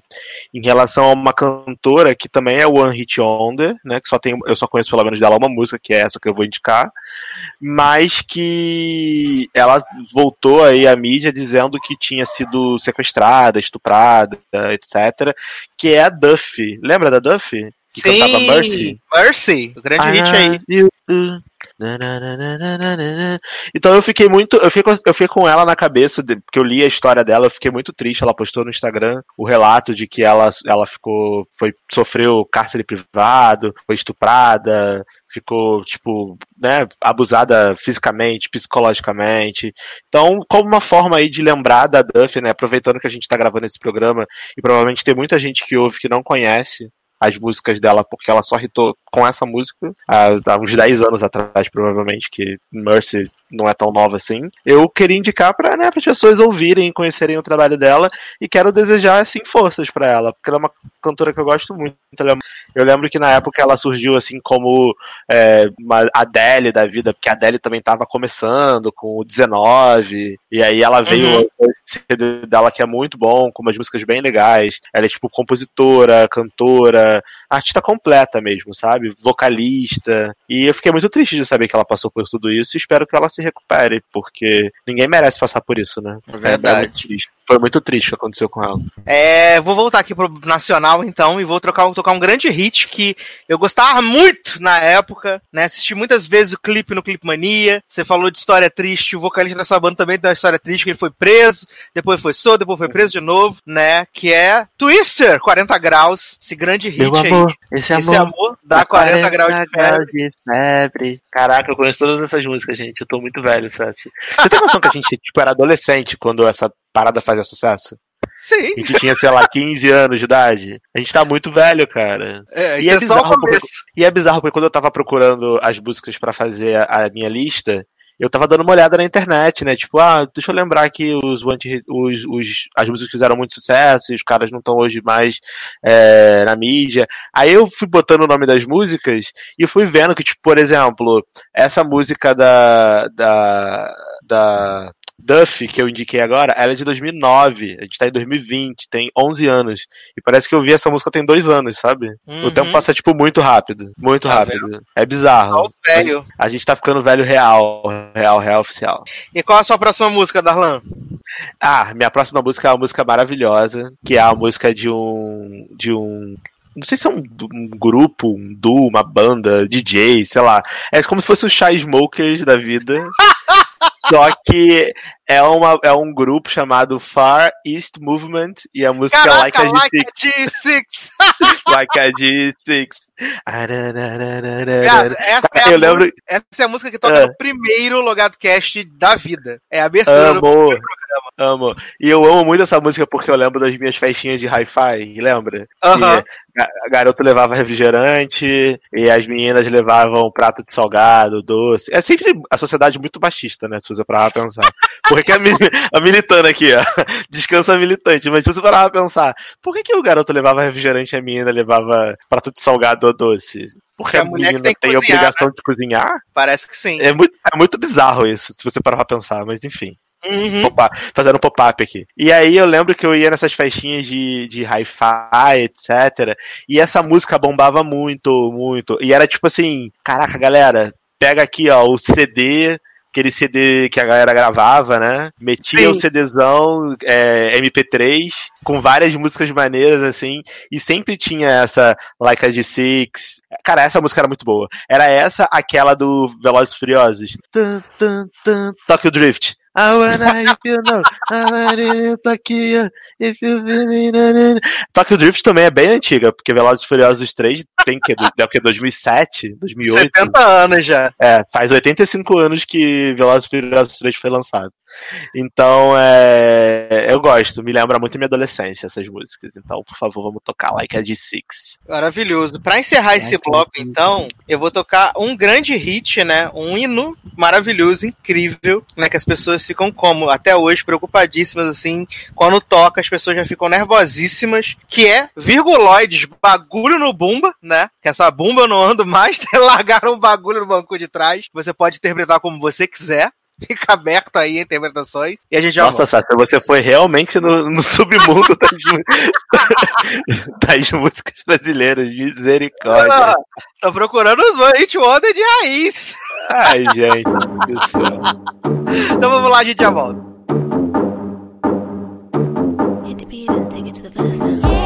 em relação a uma cantora que também é One Hit Wonder, né? Que só tem, eu só conheço pelo menos dela uma música, que é essa que eu vou indicar, mas que ela voltou aí à mídia dizendo que tinha sido sequestrada, estuprada, etc. Que é a Duffy. Lembra da Duffy? Que cantava Mercy? Mercy, o grande hit aí. You. Então eu fiquei muito. Eu fiquei, com, eu fiquei com ela na cabeça, de- porque eu li a história dela, eu fiquei muito triste. Ela postou no Instagram o relato de que ela, ela ficou. Foi, sofreu cárcere privado, foi estuprada, ficou, tipo, né, abusada fisicamente, psicologicamente. Então, como uma forma aí de lembrar da Duffy, né? Aproveitando que a gente tá gravando esse programa, e provavelmente tem muita gente que ouve que não conhece as músicas dela, porque ela só hitou com essa música há, há uns 10 anos atrás, provavelmente, que Mercy não é tão nova assim. Eu queria indicar para né, as pessoas ouvirem e conhecerem o trabalho dela e quero desejar assim forças para ela, porque ela é uma cantora que eu gosto muito. É- Eu lembro que na época ela surgiu assim como é, uma Adele da vida, porque a Adele também estava começando com o 19, e aí ela veio Uhum. CD dela que é muito bom, com umas músicas bem legais. Ela é tipo compositora, cantora, artista completa mesmo, sabe? Vocalista. E eu fiquei muito triste de saber que ela passou por tudo isso e espero que ela se recupere, porque ninguém merece passar por isso, né? Verdade. É muito triste. Foi muito triste o que aconteceu com ela. É, vou voltar aqui pro Nacional, então, e vou trocar, tocar um grande hit que eu gostava muito na época, né? Assisti muitas vezes o clipe no Clipe Mania. Você falou de história triste, o vocalista dessa banda também tem uma história triste, que ele foi preso, depois foi solto, depois foi preso de novo, né? Que é Twister, 40 graus, esse grande hit Meu aí. amor, esse Esse amor dá 40, graus de febre. de febre. Caraca, eu conheço todas essas músicas, gente. Eu tô muito velho, Sassi. Você tem noção que a gente tipo, era adolescente quando essa parada fazia sucesso? Sim, A gente tinha, sei lá, 15 anos de idade. A gente tá muito velho, cara. é, E é é, bizarro porque-. E é bizarro porque quando eu tava procurando as músicas pra fazer a, a minha lista, eu tava dando uma olhada na internet, né? Tipo, ah, deixa eu lembrar que os, os, os as músicas fizeram muito sucesso e os caras não estão hoje mais é, na mídia. Aí eu fui botando o nome das músicas e fui vendo que, tipo, por exemplo, essa música da. da. da Duff, que eu indiquei agora, ela é de 2009. A gente tá em 2020, tem 11 anos. E parece que eu vi essa música tem dois anos, sabe? Uhum. O tempo uhum. passa, tipo, muito rápido. Muito tá rápido. É bizarro. Tá velho. A gente tá ficando velho real. Real, real oficial. E qual a sua próxima música, Darlan? Ah, minha próxima música é uma música maravilhosa, que é a música de um. de um não sei se é um, um, grupo, um duo, uma banda, DJ, sei lá. É como se fosse o Shy Smokers da vida. Só que é, uma, é um grupo chamado Far East Movement e a música Caraca, é Like a G6. Like a G6. like a G6. essa, é eu lembro... essa é a música que toca uh. no primeiro Logado Cast da vida. É a abertura amo, do programa. Amo. E eu amo muito essa música porque eu lembro das minhas festinhas de hi-fi, lembra? Uh -huh. A garoto levava refrigerante e as meninas levavam prato de salgado, doce. É sempre a sociedade muito machista, né? Você parar pra pensar. Por que a, a militando aqui, ó? Descansa militante. Mas se você parar pra pensar, por que, que o garoto levava refrigerante e a menina levava prato de salgado ou doce? Porque a, a menina tem, tem cozinhar, obrigação né? de cozinhar? Parece que sim. É muito, é muito bizarro isso, se você parar pra pensar, mas enfim. Uhum. fazendo pop-up aqui. E aí eu lembro que eu ia nessas festinhas de, de hi-fi, etc. E essa música bombava muito, muito. E era tipo assim, caraca, galera, pega aqui, ó, o CD aquele CD que a galera gravava, né? Metia Sim. o CDzão é, MP3 com várias músicas maneiras, assim, e sempre tinha essa Like a G6. Cara, essa música era muito boa. Era essa, aquela do Velozes Furiosos. Tokyo Drift. I wanna if you know, I wanna Tokyo, if you feel Tokyo Drift também é bem antiga, porque Velozes e Furiosos 3 tem que, é o que, 2007, 2008? 70 anos já. É, faz 85 anos que Velozes e Furiosos 3 foi lançado. Então, é, eu gosto, me lembra muito minha adolescência essas músicas. Então, por favor, vamos tocar Like a G6. Maravilhoso. Para encerrar esse bloco, então, eu vou tocar um grande hit, né? Um hino maravilhoso, incrível, né? Que as pessoas ficam como até hoje preocupadíssimas assim, quando toca as pessoas já ficam nervosíssimas, que é virguloides, bagulho no bumba, né? Que essa bumba eu não ando mais, largaram um bagulho no banco de trás. Você pode interpretar como você quiser. Fica aberto aí interpretações. E a gente já Nossa, Sasha, você foi realmente no, no submundo das, das, músicas brasileiras. Misericórdia. Ah, tô procurando os Hit Wonder de raiz. Ai, gente do céu. Então vamos lá, a gente já volta. Hit the beat and take it to the verse now.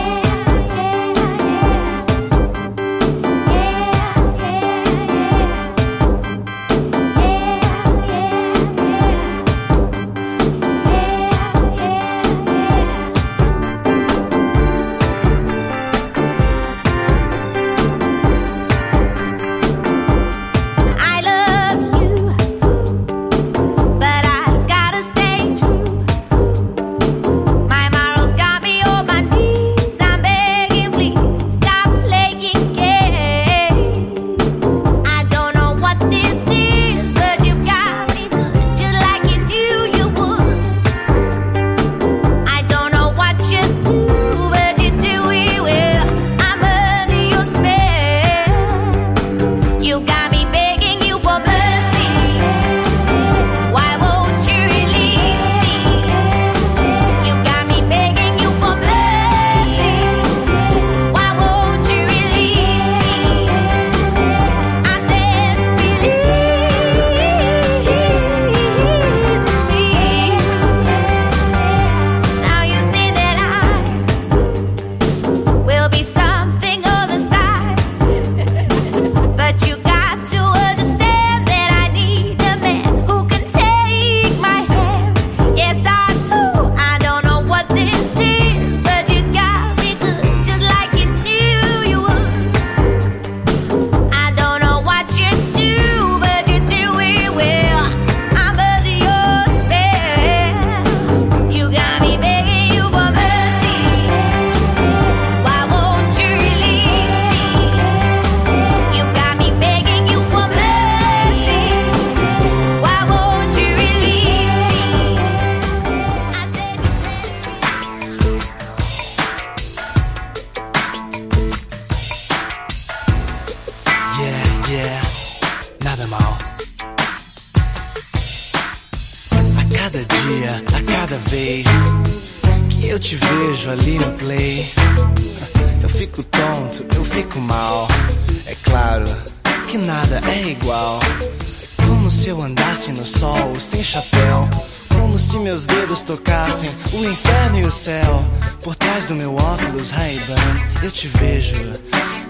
Atrás do meu óculos Ray-Ban Eu te vejo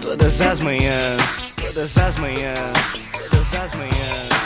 todas as manhãs Todas as manhãs Todas as manhãs.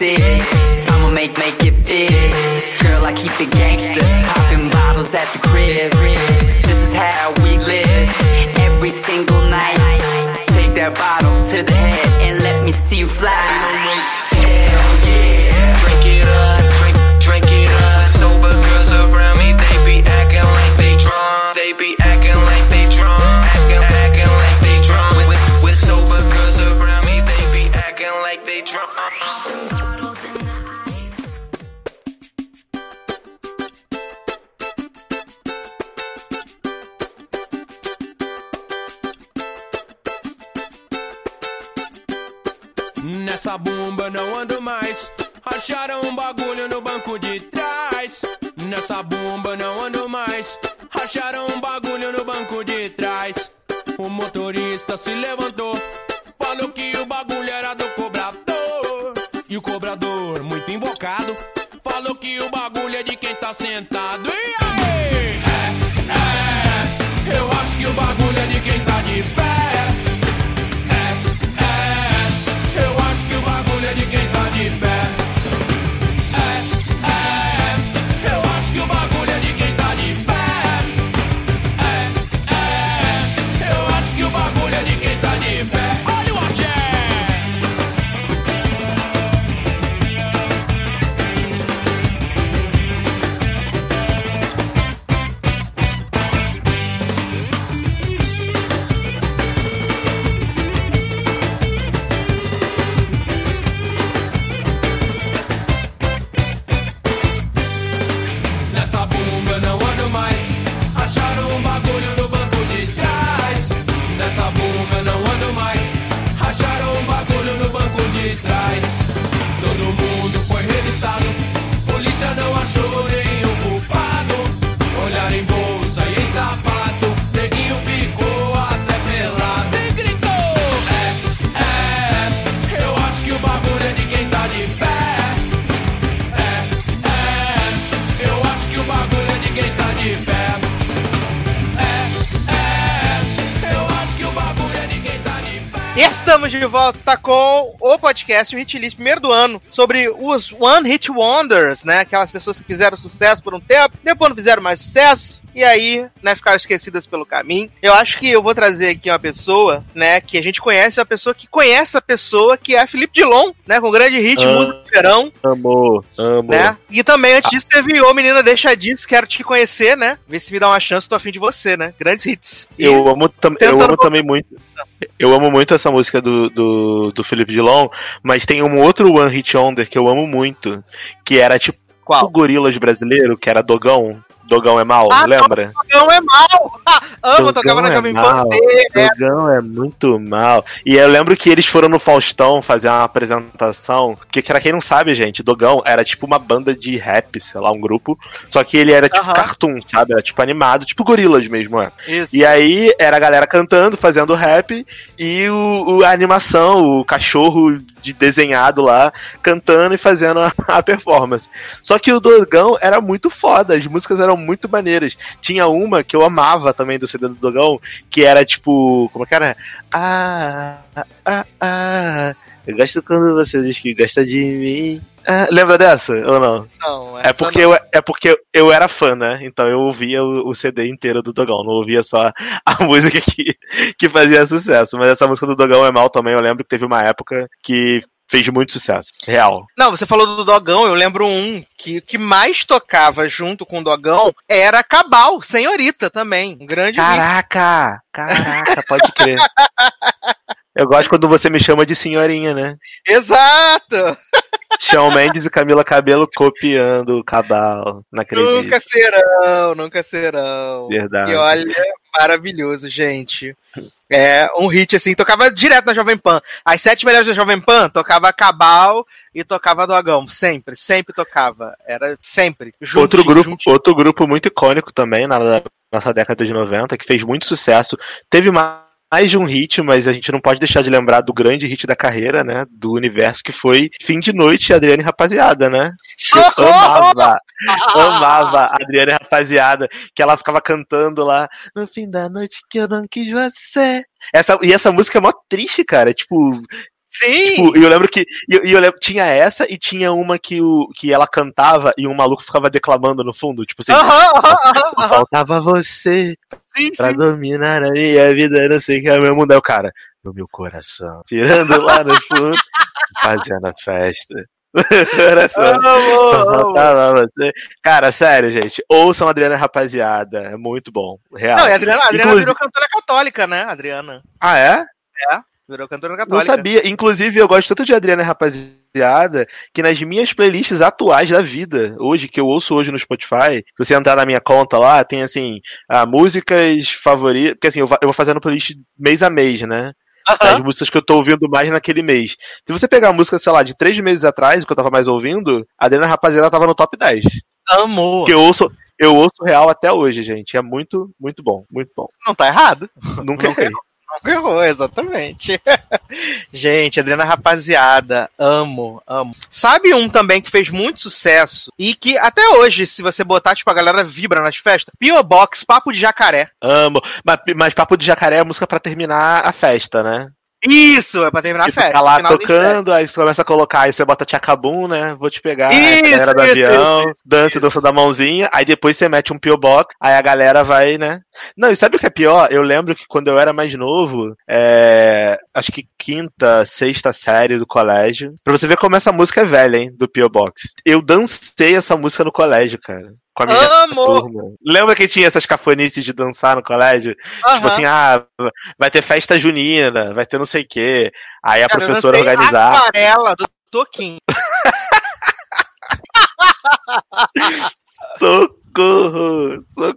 I'ma make, make it big Girl, I keep it gangsters, Popping bottles at the crib. This is how we live. Every single night Take that bottle to the head And let me see you fly. Podcast, o Hit List, primeiro do ano, sobre os One Hit Wonders, né? Aquelas pessoas que fizeram sucesso por um tempo, depois não fizeram mais sucesso, e aí, né, ficaram esquecidas pelo caminho. Eu acho que eu vou trazer aqui uma pessoa, né, que a gente conhece, uma pessoa que conhece a pessoa, que é Felipe Dilon, né, com grande hit, Ah. música do verão, Amor, amor. né? E também, antes disso, teve Ô Menina Deixa Disso, quero te conhecer, né? Ver se me dá uma chance, tô afim de você, né? Grandes hits. E- Eu amo, tam eu amo também muito. Eu amo muito essa música do, do, do Felipe Dilon, mas tem um outro One Hit Wonder que eu amo muito, que era tipo Qual? o Gorilas brasileiro, que era Dogão. Dogão é mal, Ah, lembra? Dogão é mal! Amo, tocava na é Jovem Pan. mal, É, Dogão é muito mal. E eu lembro que eles foram no Faustão fazer uma apresentação. Porque, pra quem não sabe, gente, Dogão era tipo uma banda de rap, sei lá, um grupo. Só que ele era tipo cartoon, sabe? Era tipo animado, tipo gorilas mesmo, é. Isso. E aí era a galera cantando, fazendo rap, e o, o- a animação, o cachorro de desenhado lá, cantando e fazendo a, a performance. Só que o Dogão era muito foda, as músicas eram muito maneiras. Tinha uma que eu amava também do CD do Dogão, que era tipo. Como é que era? Ah, ah, ah. Eu gosto quando você diz que gosta de mim. Ah, lembra dessa ou não? Não, É porque, eu, é porque eu era fã, né? Então eu ouvia o, o CD inteiro do Dogão, não ouvia só a música que, que fazia sucesso. Mas essa música do Dogão é mal também. Eu lembro que teve uma época que fez muito sucesso. Real. Não, você falou do Dogão, eu lembro um que que mais tocava junto com o Dogão era Cabal, Senhorita também. Um grande hit. Caraca! Caraca, pode crer. Eu gosto quando você me chama de senhorinha, né? Exato! Shawn Mendes e Camila Cabelo copiando o Cabal. Não acredito. Nunca serão, nunca serão. Verdade. E olha, maravilhoso, gente. É um hit assim, tocava direto na Jovem Pan. As sete melhores da Jovem Pan tocava Cabal e tocava Dogão. Sempre, sempre tocava. Era sempre. Juntinho, outro grupo, juntinho. outro grupo muito icônico também na nossa década de 90, que fez muito sucesso. Teve ma- mais de um hit, mas a gente não pode deixar de lembrar do grande hit da carreira, né? Do universo, que foi Fim de Noite, Adriane Rapaziada, né? Eu amava, amava a Adriane Rapaziada, que ela ficava cantando lá, no fim da noite que eu não quis você. Essa, e essa música é mó triste, cara. Tipo, Sim! Tipo, e eu lembro que. E eu, eu lembro, tinha essa e tinha uma que, o, que ela cantava e um maluco ficava declamando no fundo. Tipo assim. Aham, aham, aham, aham. Faltava você Sim, pra sim. dominar a minha vida, não sei o que é o meu mundo. Aí o cara, no meu coração. Tirando lá no fundo, fazendo a festa. Coração. Cara, sério, gente. Ouçam a Adriana Rapaziada. É muito bom. Real. Não, e a Adriana, a Adriana Inclusive- virou cantora católica, né, Adriana? Ah, é? Virou cantora Não católica. sabia. Inclusive, eu gosto tanto de Adriana Rapaziada que nas minhas playlists atuais da vida, hoje, que eu ouço hoje no Spotify, se você entrar na minha conta lá, tem assim, ah, músicas favoritas. Porque assim, eu eu vou fazendo playlist mês a mês, né? Aham. As músicas que eu tô ouvindo mais naquele mês. Se você pegar a música, sei lá, de três meses atrás, que eu tava mais ouvindo, a Adriana Rapaziada tava no top 10. Amor. Que eu ouço. Eu ouço real até hoje, gente. É muito, muito bom. Muito bom. Não tá errado. Nunca Nunca errei. Errou, exatamente. Gente, Adriana Rapaziada, amo, amo. Sabe um também que fez muito sucesso e que até hoje, se você botar, tipo, a galera vibra nas festas? P.O. Box, Papo de Jacaré. Amo. Mas, mas Papo de Jacaré é a música pra terminar a festa, né? Isso, é pra terminar a Que festa. fica lá final do tocando, aí você começa a colocar, aí você bota Tchacabum, né? Vou te pegar, aí Isso, a galera do isso, avião, isso, isso, dança, dança da mãozinha, aí depois você mete um P.O. Box, aí a galera vai, né? Não, e sabe o que é pior? Eu lembro que quando eu era mais novo, é, acho que quinta, sexta série do colégio, pra você ver como essa música é velha, hein, do P.O. Box. Eu dancei essa música no colégio, cara. Com a minha Amo! turma. Lembra que tinha essas cafonices de dançar no colégio? Aham. Tipo assim, ah, vai ter festa junina, vai ter não sei o quê. Aí a Cara, professora organizar. Aquarela do Toquinho. Socorro! Socorro!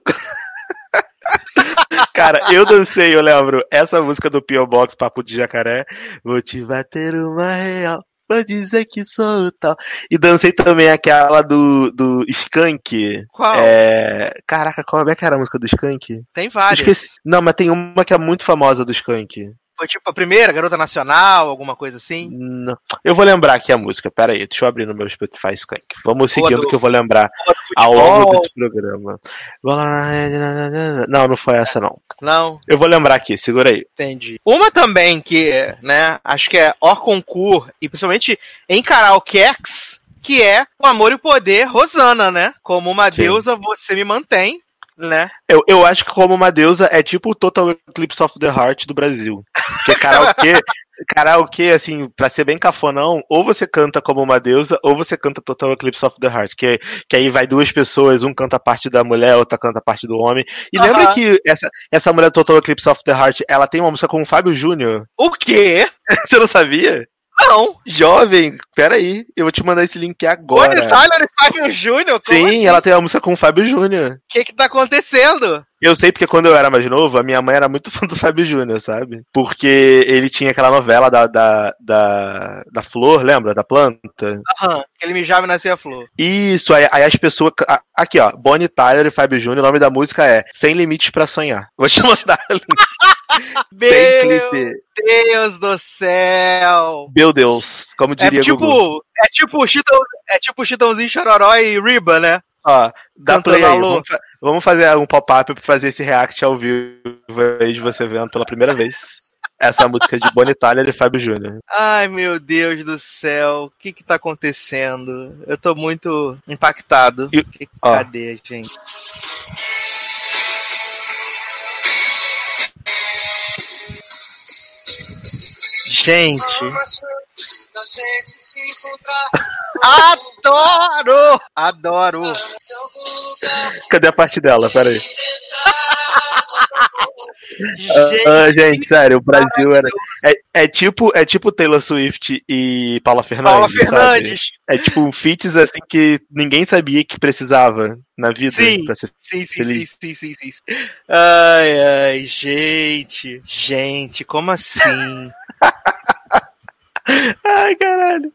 Cara, eu dancei, eu lembro, essa música do P.O. Box, Papo de Jacaré. Vou te bater uma real, pra dizer que sou o tal. E dancei também aquela do, do Skank. Qual? É... Caraca, qual é que era a música do Skank? Tem várias. Esqueci. Não, mas tem uma que é muito famosa do Skank. Foi tipo a primeira, Garota Nacional, alguma coisa assim? Não. Eu vou lembrar aqui a música, pera aí, deixa eu abrir no meu Spotify Skank. Vamos seguindo do- que eu vou lembrar ao longo desse programa. Não, não foi essa não. Não, Eu vou lembrar aqui, segura aí. entendi. Uma também que, né, acho que é hors concurso, e principalmente em karaokex, que é o Amor e o Poder, Rosana, né? Como uma Sim. deusa, você me mantém, né? Eu, eu acho que como uma deusa é tipo o Total Eclipse of the Heart do Brasil. Porque karaokê, karaokê, assim, pra ser bem cafonão, ou você canta como uma deusa, ou você canta Total Eclipse of the Heart. Que, que aí vai duas pessoas, um canta a parte da mulher, outra canta a parte do homem. E Aham. lembra que essa, essa mulher Total Eclipse of the Heart, ela tem uma música com o Fábio Júnior? O quê? Você não sabia? Não. Jovem, peraí, eu vou te mandar esse link Bonnie agora. Tyler e Fábio Júnior? Sim, assim? ela tem uma música com o Fábio Júnior. O que que tá acontecendo? Eu sei porque quando eu era mais novo, a minha mãe era muito fã do Fábio Júnior, sabe? Porque ele tinha aquela novela da, da, da, da flor, lembra? Da planta. Aham, que ele mijava e nascia flor. Isso, aí, aí as pessoas. a- Aqui, ó, Bonnie Tyler e Fábio Júnior, o nome da música é Sem Limites pra Sonhar. Vou te mandar. Meu clipe. Deus do céu! Meu Deus, como É diria Gugu. tipo, é tipo Chitão, é tipo Chitãozinho Chororó e Riba, né? Ó, dá Cantando play aí. Vamos, vamos fazer um pop-up pra fazer esse react ao vivo aí de você vendo pela primeira vez. Essa música de Bonnie Tyler e Fábio Júnior. Ai, meu Deus do céu, o que que tá acontecendo? Eu tô muito impactado. E- Que- ó. Cadê, gente? Gente, adoro! Adoro! Cadê a parte dela? Pera aí. Gente, Ah, gente, sério, o Brasil era. É, é tipo, é tipo Taylor Swift e Paula Fernandes. Paula sabe? Fernandes. É tipo um feats assim que ninguém sabia que precisava na vida Sim. pra ser Sim, sim, sim, Feliz. sim, sim, sim. Ai, ai, gente. Gente, como assim? Ai, caralho.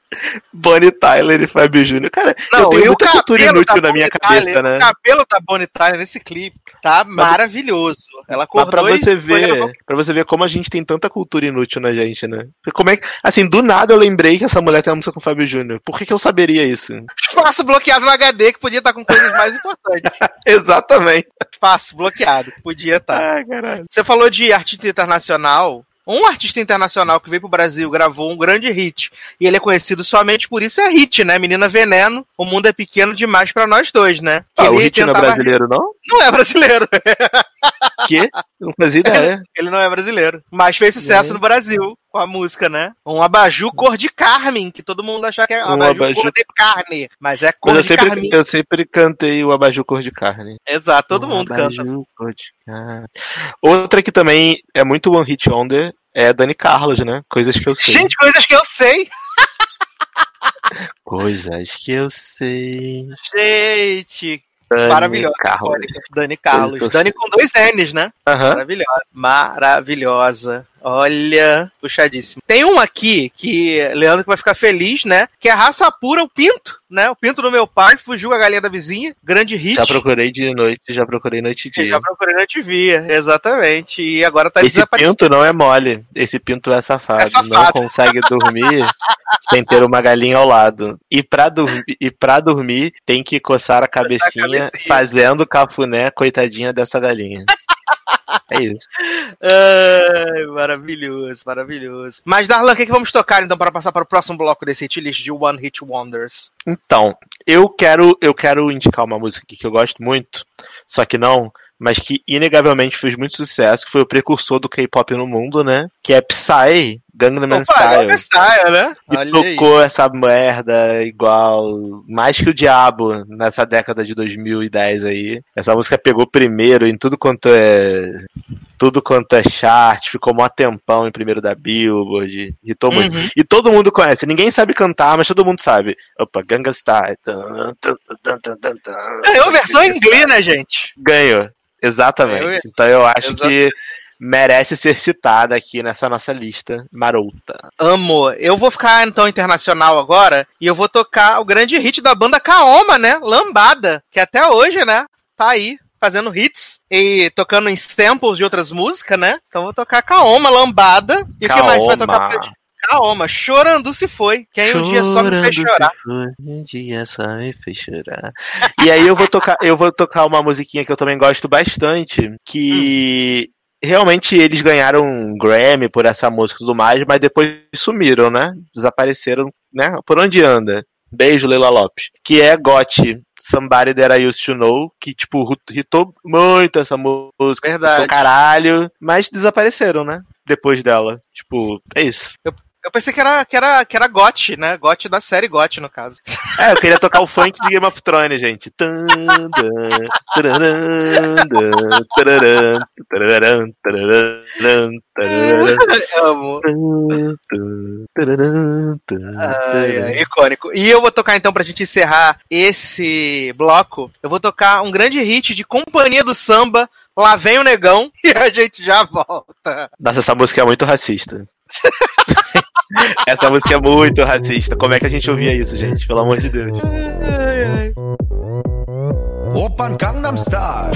Bonnie Tyler e Fábio Júnior. Cara, eu Não, tenho e o muita cultura inútil na minha Bonnie cabeça, Tyler, né? O cabelo da Bonnie Tyler nesse clipe tá maravilhoso. Ela Mas pra você ver, pra você ver como a gente tem tanta cultura inútil na gente, né? Como é que, assim, do nada eu lembrei que essa mulher tem uma música com o Fábio Júnior. Por que, que eu saberia isso? espaço bloqueado no HD que podia estar com coisas mais importantes. Exatamente. Espaço bloqueado que podia estar. Ai, caralho. Você falou de artista internacional. Um artista internacional que veio pro Brasil, gravou um grande hit, e ele é conhecido somente por isso, é hit, né? Menina Veneno, o mundo é pequeno demais pra nós dois, né? Que Ah, o hit não é tentava- brasileiro, não? Não é brasileiro. Que? Não fazia ideia. Ele não é brasileiro. Mas fez sucesso É. no Brasil com a música, né? Um abajur cor de carmim, que todo mundo acha que é um Um abajur, abajur- cor de carne. Mas é cor Mas de sempre, carmim. eu sempre cantei o Abajur Cor de Carne. Exato, todo Um mundo canta. Abajur Cor de Carne. Outra que também é muito One Hit Wonder é Dani Carlos, né? Coisas que eu sei. Gente, coisas que eu sei. Coisas que eu sei. Gente, Dani maravilhosa. Carlos. Dani Carlos. Eu Dani com dois N's, né? Aham. Maravilhosa. Maravilhosa. Olha, puxadíssimo. Tem um aqui que Leandro que vai ficar feliz, né? Que é raça pura, o Pinto, né? O Pinto do meu pai, fugiu a galinha da vizinha. Grande hit. Já procurei de noite, já procurei noite e dia. já procurei na TV, exatamente. E agora tá Esse pinto não é mole. Esse pinto é safado. É safado. Não consegue dormir sem ter uma galinha ao lado. E pra, dormir, e pra dormir, tem que coçar a cabecinha, cabecinha. fazendo cafuné, coitadinha dessa galinha. É isso. Ai, maravilhoso, maravilhoso. Mas, Darlan, o que, que vamos tocar então para passar para o próximo bloco desse hit list de One Hit Wonders? Então, eu quero, eu quero indicar uma música aqui que eu gosto muito, só que não, mas que inegavelmente fez muito sucesso, que foi o precursor do K-pop no mundo, né? Que é Psy, Gangnam Style. Gangnam Style, né? E Olha aí. tocou essa merda igual, mais que o diabo nessa década de 2010 aí. Essa música pegou primeiro em tudo quanto é. Tudo quanto é chart, ficou mó tempão em primeiro da Billboard, irritou muito. Uhum. E todo mundo conhece, ninguém sabe cantar, mas todo mundo sabe. Opa, Ganga Style. Ganhou versão em inglês, né, gente? Ganhou, exatamente. Ganhou, então eu acho exatamente. que merece ser citada aqui nessa nossa lista marota. Amo. Eu vou ficar então internacional agora e eu vou tocar o grande hit da banda Kaoma, né? Lambada, que até hoje, né? Tá aí fazendo hits e tocando em samples de outras músicas, né? Então vou tocar Kaoma, Lambada. E o que mais vai tocar pra gente? Kaoma, Chorando se foi. Quem um dia só me fez Chorando chorar. Um dia só me fez chorar. E aí eu vou tocar, eu vou tocar uma musiquinha que eu também gosto bastante, que realmente eles ganharam um Grammy por essa música e tudo mais, mas depois sumiram, né? Desapareceram, né? Por onde anda? Beijo, Leila Lopes. Que é Got Somebody That I Used to Know, que, tipo, hitou muito essa música. Verdade. caralho, mas desapareceram, né? Depois dela. Tipo, é isso. Eu pensei que era, que era, que era GOT, né? GOT da série GOT, no caso. É, eu queria tocar o funk de Game of Thrones, gente. Amo. tan, Ai, ai, icônico. E eu vou tocar então pra gente encerrar esse bloco. Eu vou tocar um grande hit de Companhia do Samba. Lá vem o negão e a gente já volta. Nossa, essa música é muito racista. Essa música é muito racista. Como é que a gente ouvia isso, gente? Pelo amor de Deus. 오빤 강남스타일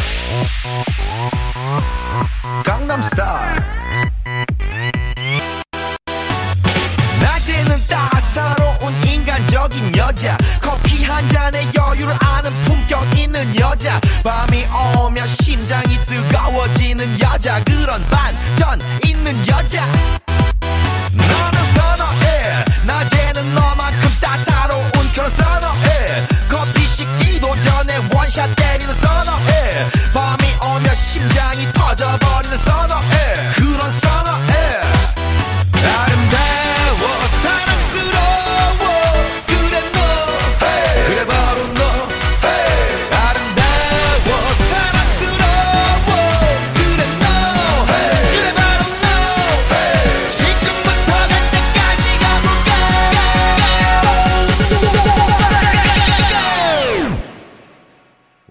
강남스타일 낮에는 따사로운 인간적인 여자 커피 한 잔에 여유를 아는 품격 있는 여자 밤이 오면 심장이 뜨거워지는 여자 그런 반전 있는 여자 너는 선어해. 낮에는 너만큼 따사로운 그런 선어해. 커피 식기도 전에 원샷 때리는 선어해. 밤이 오면 심장이 터져버리는 선어해. 그런 선어해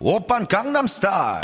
오빤 강남스타일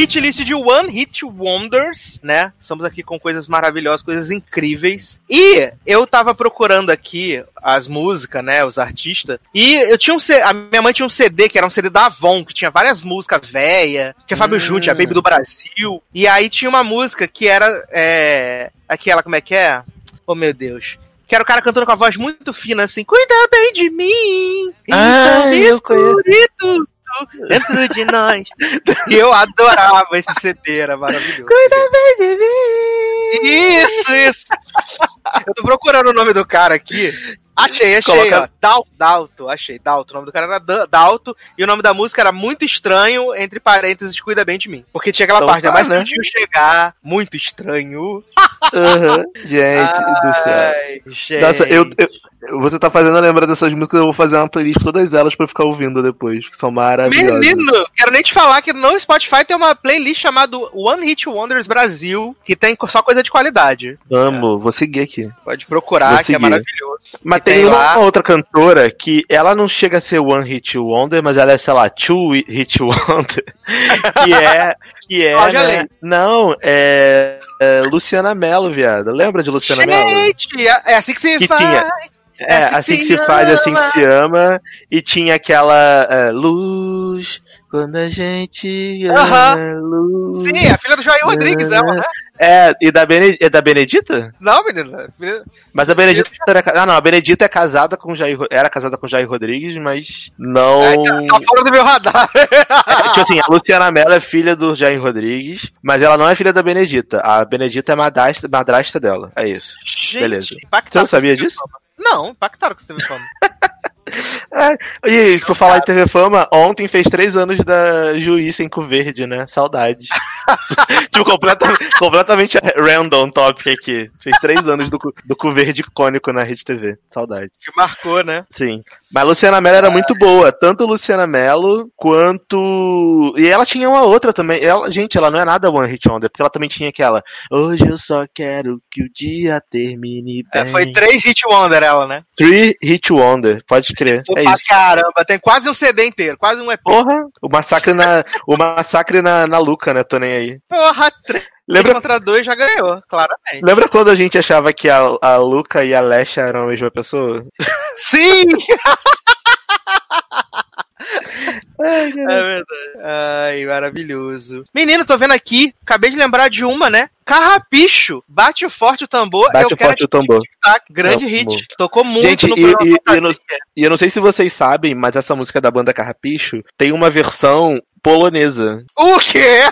com o hit list de One Hit Wonders, né? Estamos aqui com coisas maravilhosas, coisas incríveis. E eu tava procurando aqui as músicas, né? Os artistas. E eu tinha um C... A minha mãe tinha um CD que era um CD da Avon, que tinha várias músicas velha, que é Fábio Hum. Júnior, a Baby do Brasil. E aí tinha uma música que era. É... Aquela, como é que é? Oh meu Deus. Que era o cara cantando com a voz muito fina, assim, cuida bem de mim. Ah, então eu conheço. dentro de nós. E eu adorava esse CD, era maravilhoso. Cuida bem de mim. Isso, isso. Eu tô procurando o nome do cara aqui. Achei, achei, Coloca- ó. Dal, Dalto, achei, Dalto. O nome do cara era Dalto e o nome da música era muito estranho, entre parênteses, cuida bem de mim. Porque tinha aquela Então parte, tá, é mais né? que o tio chegar, muito estranho. Aham. Gente do céu. Ai, gente. Nossa, eu, eu- você tá fazendo lembrar dessas músicas, eu vou fazer uma playlist todas elas pra ficar ouvindo depois, que são maravilhosas. Menino, quero nem te falar que no Spotify tem uma playlist chamada One Hit Wonders Brasil, que tem só coisa de qualidade. Amo, vou seguir aqui. Pode procurar, que é maravilhoso. Mas tem, tem uma lá- outra cantora que ela não chega a ser One Hit Wonder, mas ela é, sei lá, Two Hit Wonder. que é. Que é né? Não, é. É, Luciana Mello, viado. Lembra de Luciana Mello? Gente, é assim que se Que faz. tinha- É, assim que se faz, assim que se ama. E tinha aquela é, luz, quando a gente ama, Aham. luz. Sim, é a filha do Jair Rodrigues, ela, né? É, e da, Bene, é da Benedita? Não, menina. Mas a Benedita era. Ah, não, a Benedita é casada com Jair, era casada com Jair Rodrigues, mas não. É, tá, tá fora do meu radar. É, tipo assim, a Luciana Mello é filha do Jair Rodrigues, mas ela não é filha da Benedita. A Benedita é madrasta, madrasta dela. É isso. Gente, Beleza. Você não sabia disso? Não, impactaram que você teve fama. E por falar em TV Fama, ontem fez três anos da Juiz em Cu Verde, né? Saudade. tipo, completamente, completamente random topic aqui. Fez três anos do, do Cu Verde icônico na Rede TV. Saudade. Que marcou, né? Sim. Mas Luciana Mello era muito boa. Tanto Luciana Mello quanto. E ela tinha uma outra também. Ela, gente, ela não é nada One Hit Wonder, porque ela também tinha aquela. Hoje eu só quero que o dia termine bem. É, foi três Hit Wonder ela, né? Three Hit Wonder, pode crer. Foi É isso. caramba, tem quase um CD inteiro, quase um EP. Porra, o massacre na, o massacre na, na Luca, né? Tô nem aí. Porra, três Lembra, contra dois já ganhou, claramente. lembra quando a gente achava que a, a Luca e a Lesha eram a mesma pessoa? Sim! É verdade. Ai, maravilhoso. Menino, tô vendo aqui, acabei de lembrar de uma, né? Carrapicho, bate forte o tambor, Bate eu quero forte o tambor. tic-tac, grande Não, hit. Tocou muito Gente, no e, e- e eu não, e eu não sei se vocês sabem, mas essa música da banda Carrapicho tem uma versão polonesa. O quê?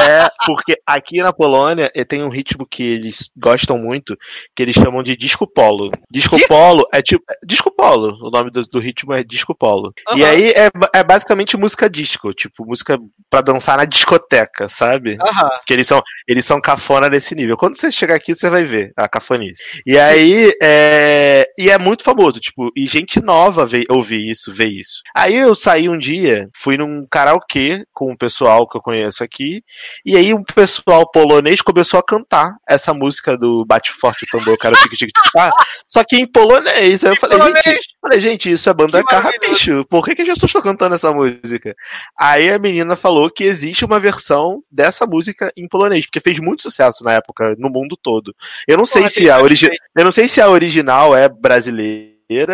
É, porque aqui na Polônia eh, tem um ritmo que eles gostam muito, que eles chamam de disco polo. Disco Que? polo é tipo. é Disco polo. O nome do, do ritmo é disco polo. E Aham. aí é, é basicamente música disco, tipo, música pra dançar na discoteca, sabe? Aham. Que eles são, eles são cafona nesse nível. Quando você chegar aqui, você vai ver a cafonice. E aí, é, e é muito famoso, tipo, e gente nova vê, ouvir isso, vê isso. Aí eu saí um dia, fui num karaokê com o pessoal que eu conheço aqui, e aí um pessoal polonês começou a cantar essa música do Bate Forte o Tambor, cara, tique tique tique tá? Só que em polonês. Aí eu falei, polonês? gente, falei, gente, isso é banda. Carrapicho. Por que, que as pessoas estão cantando essa música? Aí a menina falou que existe uma versão dessa música em polonês, porque fez muito sucesso na época, no mundo todo. Eu não sei Porra, se tem a que origi... ver. eu não sei se a original é brasileira,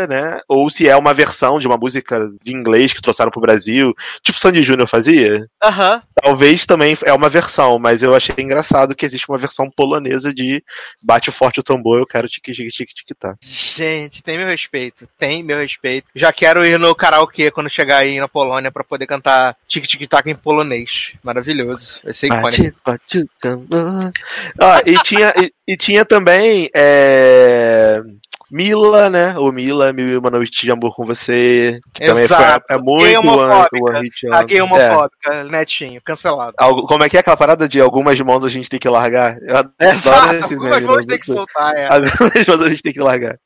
né? Ou se é uma versão de uma música de inglês que trouxeram pro Brasil, tipo Sandy Júnior fazia. Aham. Talvez também é uma versão, mas eu achei engraçado que existe uma versão polonesa de Bate Forte o Tambor, eu quero tique tique tique tique tá. Gente, tem meu respeito. Tem meu respeito. Já quero ir no karaokê quando chegar aí na Polônia pra poder cantar Tic Tic Tac em polonês. Maravilhoso. Vai ser icônico. Bate, tambor. Ah, e tinha, e, e tinha também é, Mila, né? O Mila, Mil e Uma Noite de Amor com Você. Que também foi, Exato. é muito homofóbica. A gay É. homofóbica, netinho, cancelado. Algo- Como é que é aquela parada de algumas mãos a gente tem que largar? Eu adoro Exato, esse algumas mãos né? tem que soltar, é. Algumas mãos a gente tem que largar.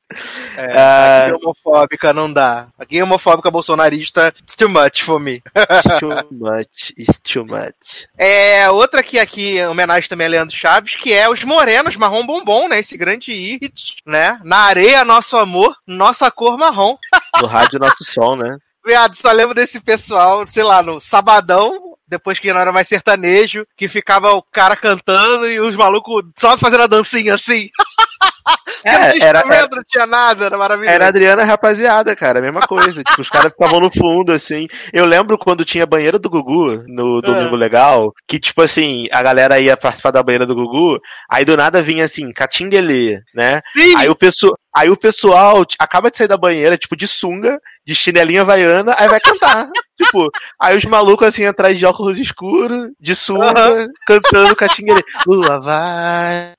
É, Ah. A gay homofóbica não dá. A gay homofóbica bolsonarista, it's too much for me. too much, it's too much. É, outra que aqui, em homenagem também a Leandro Chaves, que é Os Morenos, Marrom Bombom, né? Esse grande hit, né? Na areia, nosso amor, nossa cor marrom. No rádio Nosso Som, né? Viado, só lembro desse pessoal, sei lá, no sabadão, depois que não era mais sertanejo, que ficava o cara cantando e os malucos só fazendo a dancinha assim. É, tinha era- instrumento, não tinha nada, era maravilhoso. Era a Adriana Rapaziada, cara, a mesma coisa. tipo, os caras ficavam no fundo, assim. Eu lembro quando tinha banheira do Gugu no Domingo Legal, que, tipo assim, a galera ia participar da banheira do Gugu, aí do nada vinha assim, catinguelê, né? Sim. Aí o, pessoal, aí o pessoal acaba de sair da banheira, tipo, de sunga, de chinelinha havaiana, aí vai cantar. tipo, aí os malucos, assim, atrás de óculos escuros, de sunga, cantando catinguelê. Lua vai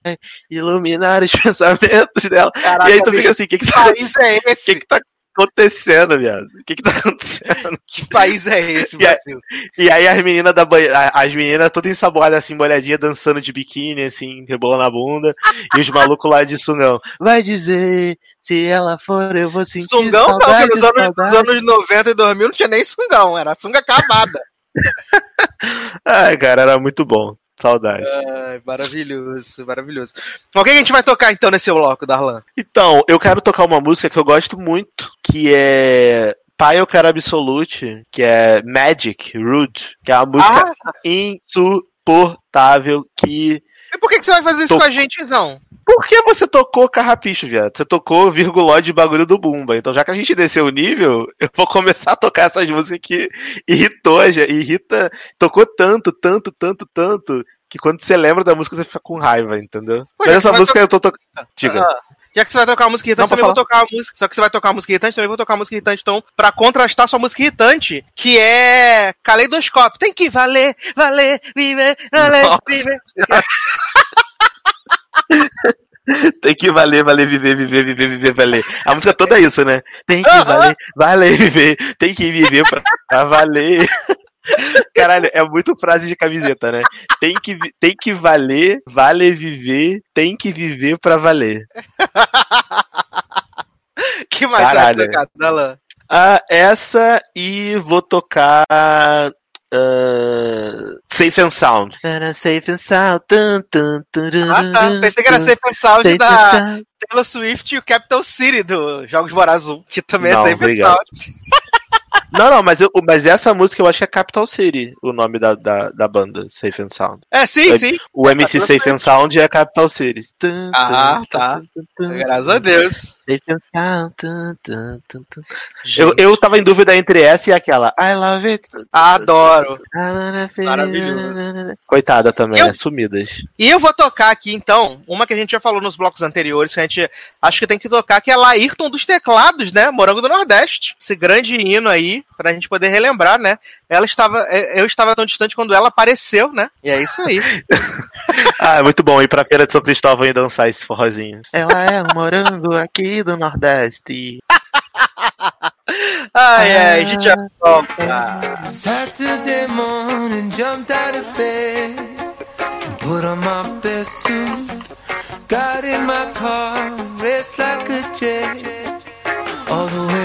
iluminar os pensamentos dela. Caraca, e aí tu fica assim, o que que tá país é esse? que que tá acontecendo, viado? O que que tá acontecendo? Que país é esse, E aí- Brasil? E aí as meninas da banheira, a- as meninas todas ensaboadas assim, molhadinha, dançando de biquíni, assim, rebolando a bunda, e os malucos lá de sungão. Vai dizer, se ela for, eu vou sentir Sungão não, saudade, porque nos anos, nos anos 90 e 2000 não tinha nem sungão, era sunga acabada. Ai, cara, era muito bom. Saudade. Ai, maravilhoso, maravilhoso. O que a gente vai tocar então nesse bloco, Darlan? Então, eu quero tocar uma música que eu gosto muito, que é Pai Eu Quero Absolute, que é Magic Rude, que é uma música Ah! insuportável que E por que, que você vai fazer isso com a gente, então? Por que você tocou carrapicho, viado? Você tocou virgulóide de bagulho do Bumba. Então, já que a gente desceu o nível, eu vou começar a tocar essas músicas que irritou, já, irrita. Tocou tanto, tanto, tanto, tanto, que quando você lembra da música, você fica com raiva, entendeu? Pô, Mas que essa música eu tô tocando. Diga. Ah, já que você vai tocar uma música irritante, Não, também vou tocar uma música. Só que você vai tocar uma música irritante, também vou tocar uma música irritante, então, pra contrastar sua música irritante, que é Caleidoscópio. Tem que valer, valer, viver, valer, viver. Tem que valer, valer, viver, viver, viver, viver, valer. A música toda é isso, né? Tem que Aham. valer, valer, viver. Tem que viver pra, pra valer. Caralho, é muito frase de camiseta, né? Tem que, tem que valer, vale viver, tem que viver pra valer. que mais Caralho. você vai tocar, Dalan? Ah, essa e vou tocar. Ah, safe and Sound. Safe and Sound. Tum, tum, turum, Ah, tá. Pensei que era tum. Safe and Sound Safe and da Sound. Taylor Swift e o Capital City do Jogos Vorazes 1, que também Não, é Safe and obrigado. Sound. Não, não, mas, eu, mas essa música eu acho que é Capital City, o nome da, da, da banda, Safe and Sound. É, sim, sim. O MC Safe and Sound é Capital City. Ah, tá. Graças a Deus. Eu, eu tava em dúvida entre essa e aquela. I love it. Adoro. Maravilhoso. Maravilhoso. Coitada também, Eu- né? Sumidas. E eu vou tocar aqui, então, uma que a gente já falou nos blocos anteriores, que a gente acho que tem que tocar, que é Laírton dos Teclados, né? Morango do Nordeste. Esse grande hino aí, pra gente poder relembrar, né? Ela estava. é, Eu estava tão distante quando ela apareceu, né? E é isso aí. Ah, é muito bom ir pra Feira de São Cristóvão e dançar esse forrozinho. Ela é um morango aqui do Nordeste. Ai, ai, a gente já toca. Saturday morning, jumped out of bed and put on my best suit. Got in my car, raced like a jet all the way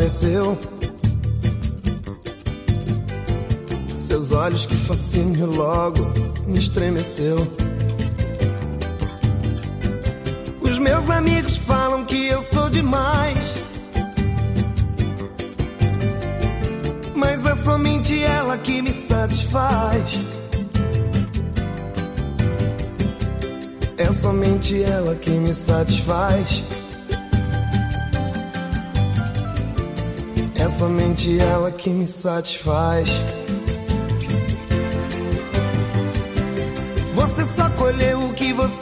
ela somente ela que me satisfaz. Você só colheu o que você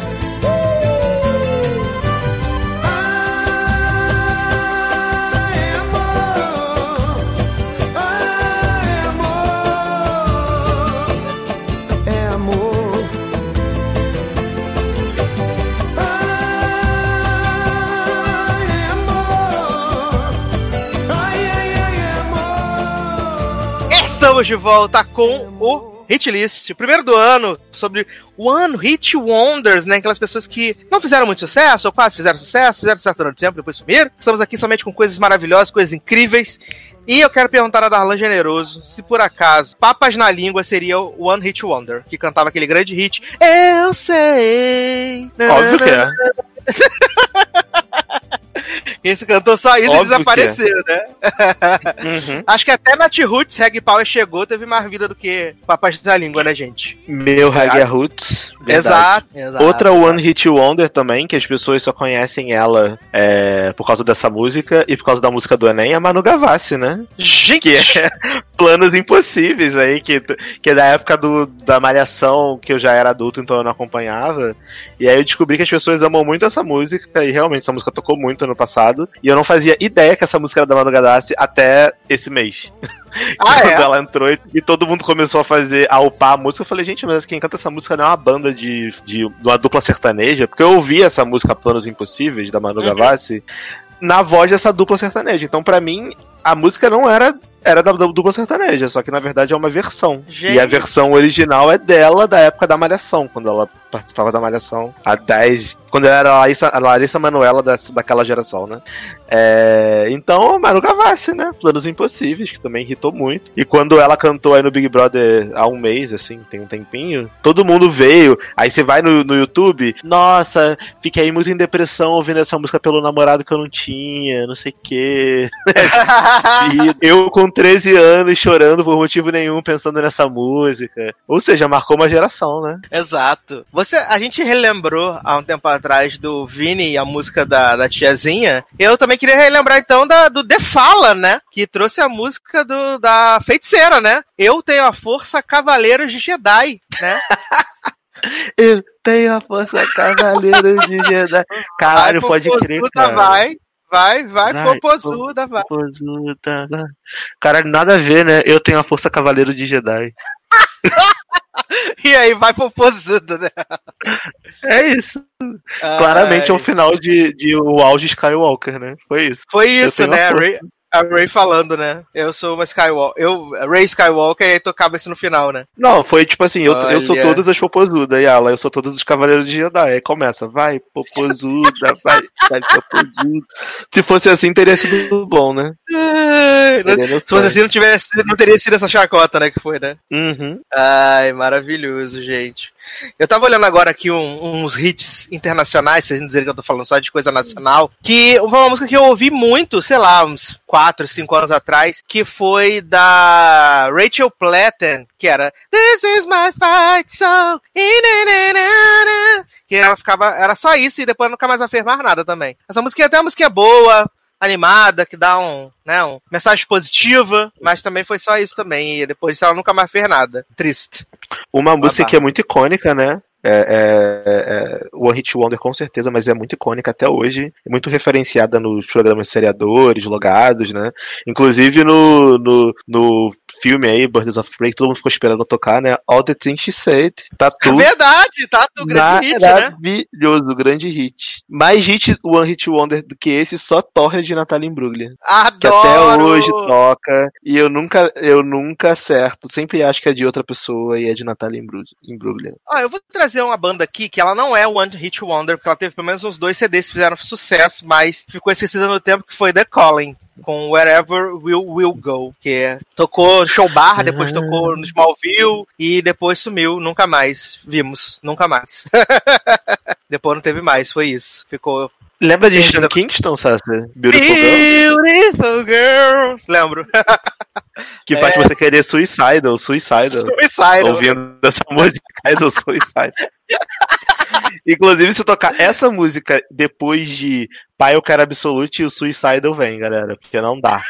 Estamos de volta com o Hit List, o primeiro do ano, sobre One Hit Wonders, né? Aquelas pessoas que não fizeram muito sucesso, ou quase fizeram sucesso, fizeram sucesso durante o tempo, depois sumiram. Estamos aqui somente com coisas maravilhosas, coisas incríveis. E eu quero perguntar a Darlan Generoso se por acaso Papas na Língua seria o One Hit Wonder, que cantava aquele grande hit. Eu sei. Óbvio que é. Esse cantou só isso Óbvio e desapareceu, né? Uhum. Acho que até Nat Roots, Reg Power chegou, teve mais vida do que Papas na Língua, né, gente? Meu Ragia Roots. Exato, exato. Outra One Hit Wonder também, que as pessoas só conhecem ela é, por causa dessa música e por causa da música do Enem, é Manu Gavassi, né? Gente! Que é Planos Impossíveis aí, que, que é da época do, da Malhação, que eu já era adulto, então eu não acompanhava. E aí eu descobri que as pessoas amam muito essa música, e realmente essa música tocou muito ano passado. E eu não fazia ideia que essa música era da Manu Gavassi até esse mês. Ah, Quando é? ela entrou e- todo mundo começou a fazer, a upar a música, eu falei, gente, mas quem canta essa música não é uma banda de, de, uma dupla sertaneja? Porque eu ouvi essa música Planos Impossíveis, da Manu Uhum. Gavassi, na voz dessa dupla sertaneja. Então, pra mim, a música não era. Era da, da dupla sertaneja, só que na verdade é uma versão. Gente. E a versão original é dela da época da Malhação, quando ela participava da Malhação há 10. Quando ela era a Larissa, a Larissa Manuela dessa, daquela geração, né? É, então, Manu Gavassi, né? Planos Impossíveis, que também irritou muito. E quando ela cantou aí no Big Brother há um mês, assim, tem um tempinho, todo mundo veio. Aí você vai no, no YouTube, nossa, fiquei muito em depressão ouvindo essa música pelo namorado que eu não tinha, não sei o quê. E eu com 13 anos chorando por motivo nenhum, pensando nessa música. Ou seja, marcou uma geração, né? Exato. Você, a gente relembrou há um tempo atrás do Vini e a música da, da tiazinha. Eu também queria relembrar então da, do The Fala, né? Que trouxe a música do, da feiticeira, né? Eu tenho a força Cavaleiros de Jedi, né? Eu tenho a força cavaleiro de Jedi. Caralho, pode crer, cara. Vai, vai, vai, Vai, popozuda, vai. Popozuda, vai. Caralho, nada a ver, né? Eu tenho a força cavaleiro de Jedi. E aí, vai popozuda, né? É isso. Claramente é um final de, de o auge Skywalker, né? Foi isso. Foi isso, né? A. Ray, falando, né? Eu sou uma Skywalker. Eu, Ray Skywalker, e aí tocava isso no final, né? Não, foi tipo assim, eu, eu sou todas as popozudas, e ela, eu sou todos os cavaleiros de Jedi. Aí começa, vai, popozuda, vai, vai, popozuda. Se fosse assim, teria sido bom, né? Não- Se fosse assim, não, tivesse, não teria sido essa chacota, né? Que foi, né? Uhum. Ai, maravilhoso, gente. Eu tava olhando agora aqui um- uns hits internacionais, vocês não dizerem que eu tô falando só de coisa nacional, que uma música que eu ouvi muito, sei lá, uns 4, 5 anos atrás, que foi da Rachel Platten, que era This is my fight song. Que ela ficava, era só isso e depois nunca mais mais nada também. Essa música até uma música boa, animada, que dá um, né, um mensagem positiva, mas também foi só isso também. E depois ela nunca mais fez nada. Triste. Uma música que é muito icônica, né? É, é, é, One Hit Wonder com certeza, mas é muito icônica até hoje, é muito referenciada nos programas seriadores, logados, né? Inclusive no, no, no filme aí, Birds of Prey, todo mundo ficou esperando tocar, né? All the Things She Said, tá tudo Verdade, tá? Do grande hit, né? maravilhoso, grande hit. Mais hit One Hit Wonder do que esse, só Torre de Natal em Brooklyn. Que até Adoro! hoje toca. E eu nunca, eu nunca acerto. Sempre acho que é de outra pessoa e é de Natal em Bru- em Brooklyn. Ah, eu vou trazer uma banda aqui que ela não é One Hit Wonder, porque ela teve pelo menos uns dois CDs que fizeram sucesso, mas ficou esquecida no tempo, que foi The Calling. Com Wherever Will Will Go, que é- tocou show barra, depois tocou no Smallville e depois sumiu, nunca mais vimos, nunca mais. depois não teve mais, foi isso. Ficou Lembra de Sean Kingston, sabe? Beautiful Girl? Beautiful Girl. Lembro. Que faz você querer Suicidal, Suicidal. Suicidal. Ouvindo essa música do Suicidal. Inclusive, se tocar essa música depois de Pai Eu Quero Absolute, o Suicidal vem, galera. Porque não dá.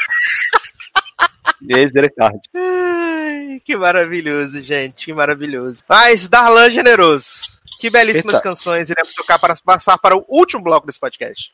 Misericórdia. Que maravilhoso, gente, que maravilhoso. Mas Darlan Generoso, que belíssimas Eita. canções iremos tocar para passar para o último bloco desse podcast.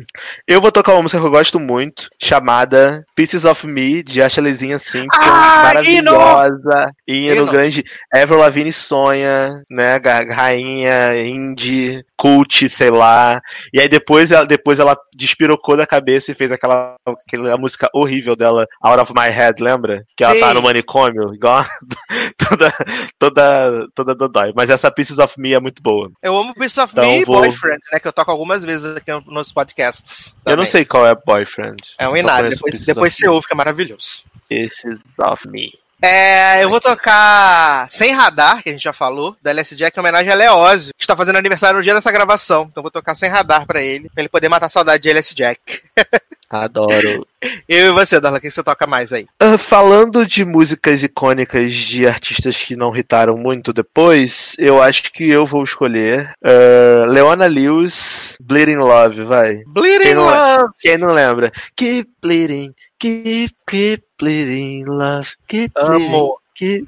Eu vou tocar uma música que eu gosto muito, chamada Pieces of Me, de Ashleyzinha Simpson. Ah, maravilhosa. Hino Hino. grande. Avril Lavigne sonha, né? Rainha, indie, cult, sei lá. E aí depois ela, depois ela despirocou da cabeça e fez aquela, aquela música horrível dela, Out of My Head, lembra? Que ela Sim. tá no manicômio, igual a- toda, toda, toda dodói. Mas essa Pieces of Me é muito boa. Eu amo Beast of Então Me e vou- Boyfriend, né? Que eu toco algumas vezes aqui no- nos podcasts. Eu não também. sei qual é Boyfriend. É um conheço depois, Pieces depois você ouve, que é maravilhoso. Pieces of Me. É, eu vou tocar Sem Radar, que a gente já falou, da LS Jack, em homenagem a Leózio, que está fazendo aniversário no dia dessa gravação. Então vou tocar Sem Radar pra ele, pra ele poder matar a saudade de LS Jack. Adoro. Eu e você, Darla, o que você toca mais aí? Ah, falando de músicas icônicas de artistas que não irritaram muito depois, eu acho que eu vou escolher ah, Leona Lewis, Bleeding Love, vai. Bleeding Quem não- Love. Quem não lembra? Keep bleeding, keep, keep bleeding love, keep bleeding, Amo. keep,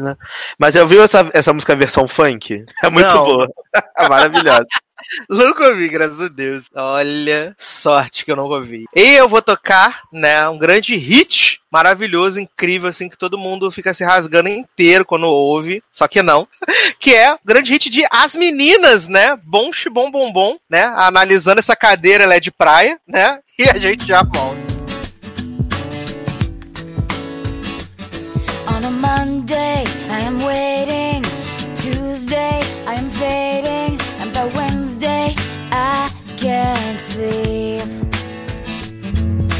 love. Mas eu vi essa, essa música versão funk? É muito Não. boa. É maravilhosa. Nunca ouvi, graças a Deus. Olha, sorte que eu nunca ouvi. E eu vou tocar, né, um grande hit maravilhoso, incrível, assim, que todo mundo fica se rasgando inteiro quando ouve, só que não. Que é o grande hit de As Meninas, né? Bom, bom, bom, bom, né? Analisando essa cadeira, ela é de praia, né? E a gente já volta. On a Monday, I am waiting. Tuesday, I am. Sleep.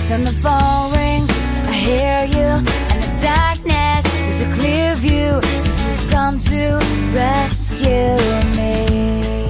Then the phone rings, I hear you. And the darkness is a clear view. Cause you've come to rescue me.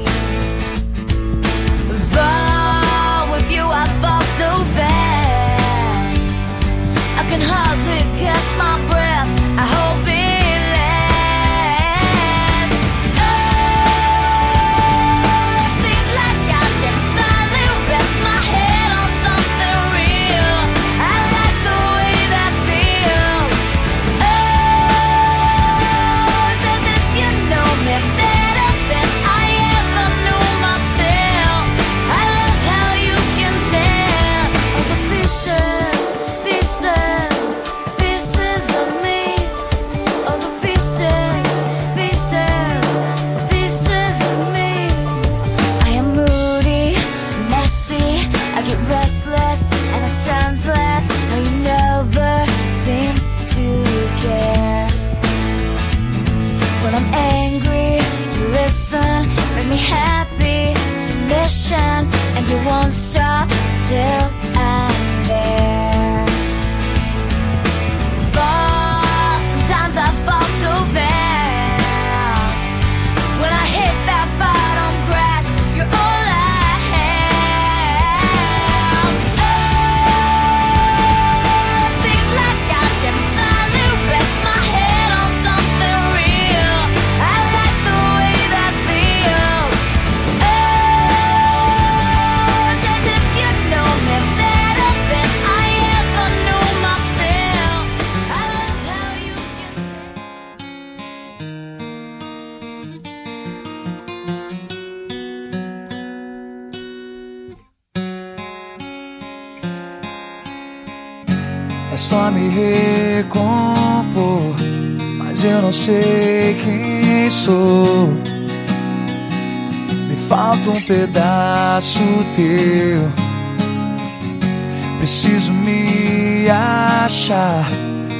Só me recompor, mas eu não sei quem sou. Me falta um pedaço teu. Preciso me achar,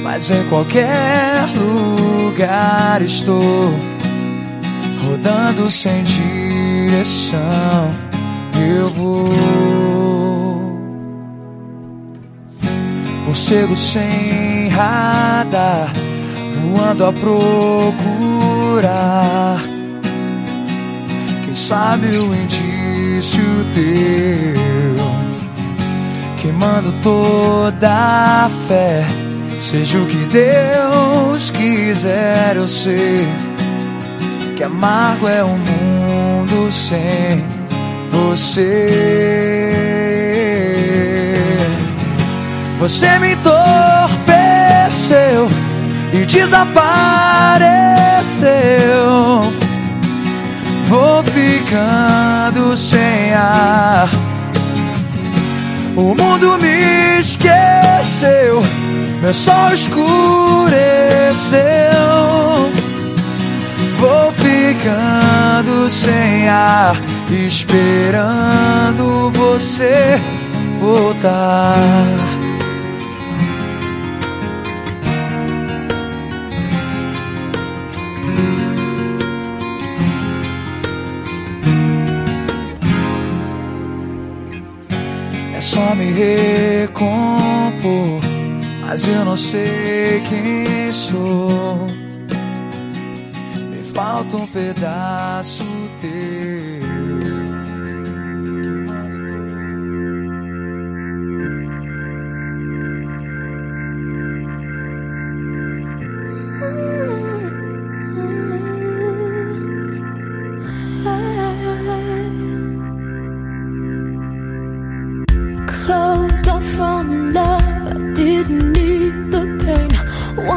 mas em qualquer lugar estou rodando sem direção. Eu vou, morcego sem radar, voando a procurar. Quem sabe o indício teu, queimando toda a fé. Seja o que Deus quiser, eu sei que amargo é um mundo sem você. Você me entorpeceu e desapareceu. Vou ficando sem ar. O mundo me esqueceu, meu sol escureceu. Vou ficando sem ar, esperando você voltar. Me recompor, mas eu não sei quem sou. Me falta um pedaço teu.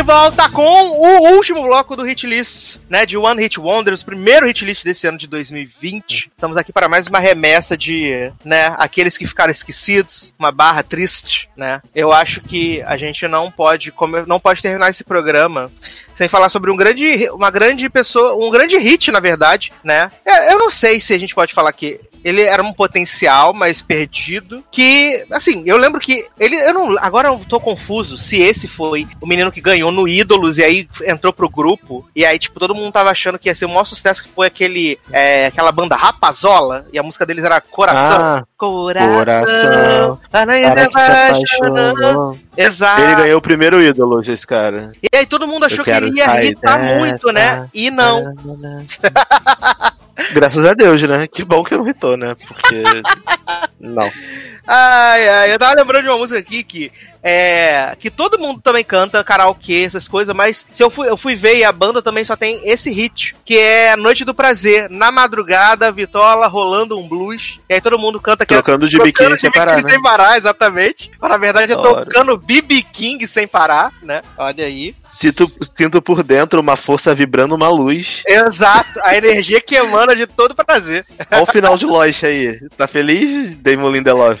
de volta com o último bloco do Hit List, né, de One Hit Wonders, o primeiro Hit List desse ano de 2020. Estamos aqui para mais uma remessa de, né, aqueles que ficaram esquecidos, uma barra triste, né. Eu acho que a gente não pode, não pode terminar esse programa sem falar sobre um grande, uma grande pessoa, um grande hit, na verdade, né. É, Eu não sei se a gente pode falar que ele era um potencial, mas perdido. Que, assim, eu lembro que ele. Eu não. Agora eu tô confuso se esse foi o menino que ganhou no Ídolos e aí entrou pro grupo. E aí, tipo, todo mundo tava achando que ia ser o maior sucesso que foi aquele. é, aquela banda Rapazola. E a música deles era Coração. Ah, Coração. Coração. Exato. Ele ganhou o primeiro ídolo, esse cara. E aí todo mundo achou que ele ia irritar muito, né? E não. Graças a Deus, né? Que bom que não hitou, né? Porque. não. Ai, ai, eu tava lembrando de uma música aqui que é. Que todo mundo também canta, karaokê, essas coisas, mas se eu fui, eu fui ver e a banda também só tem esse hit, que é Noite do Prazer. Na madrugada, Vitola rolando um blues. E aí todo mundo canta que Trocando de biquíni sem parar, né? sem parar, exatamente. Na verdade, Adoro. tocando BB King sem parar, né? Olha aí. Sinto, sinto por dentro uma força vibrando uma luz. Exato, a energia que emana de todo prazer. Olha o final de Lost aí. Tá feliz, Damon Lindelof?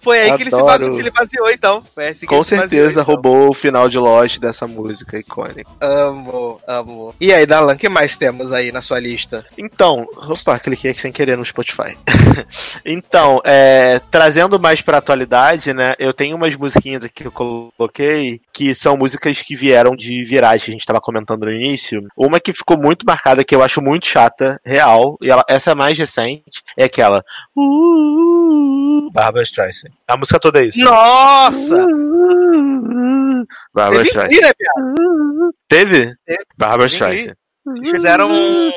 Foi aí que ele se, Adoro. ba- se ele baseou, então. Assim Com se baseou, certeza então. roubou o final de Lost dessa música icônica. Amo, amo. E aí, Dalan, o que mais temos aí na sua lista? Então, opa, cliquei aqui sem querer no Spotify. então, é, trazendo mais pra atualidade, né? Eu tenho umas musiquinhas aqui que eu coloquei que são músicas que vieram de virais que a gente tava comentando no início. Uma que ficou muito marcada, que eu acho muito chata, real, e ela, essa é a mais recente, é aquela. Uh, Barbara Streisand. A música toda é isso. Nossa! Barbara Teve Streisand. Né? Teve? Teve. Barbara. Streisand. Eles Fizeram um...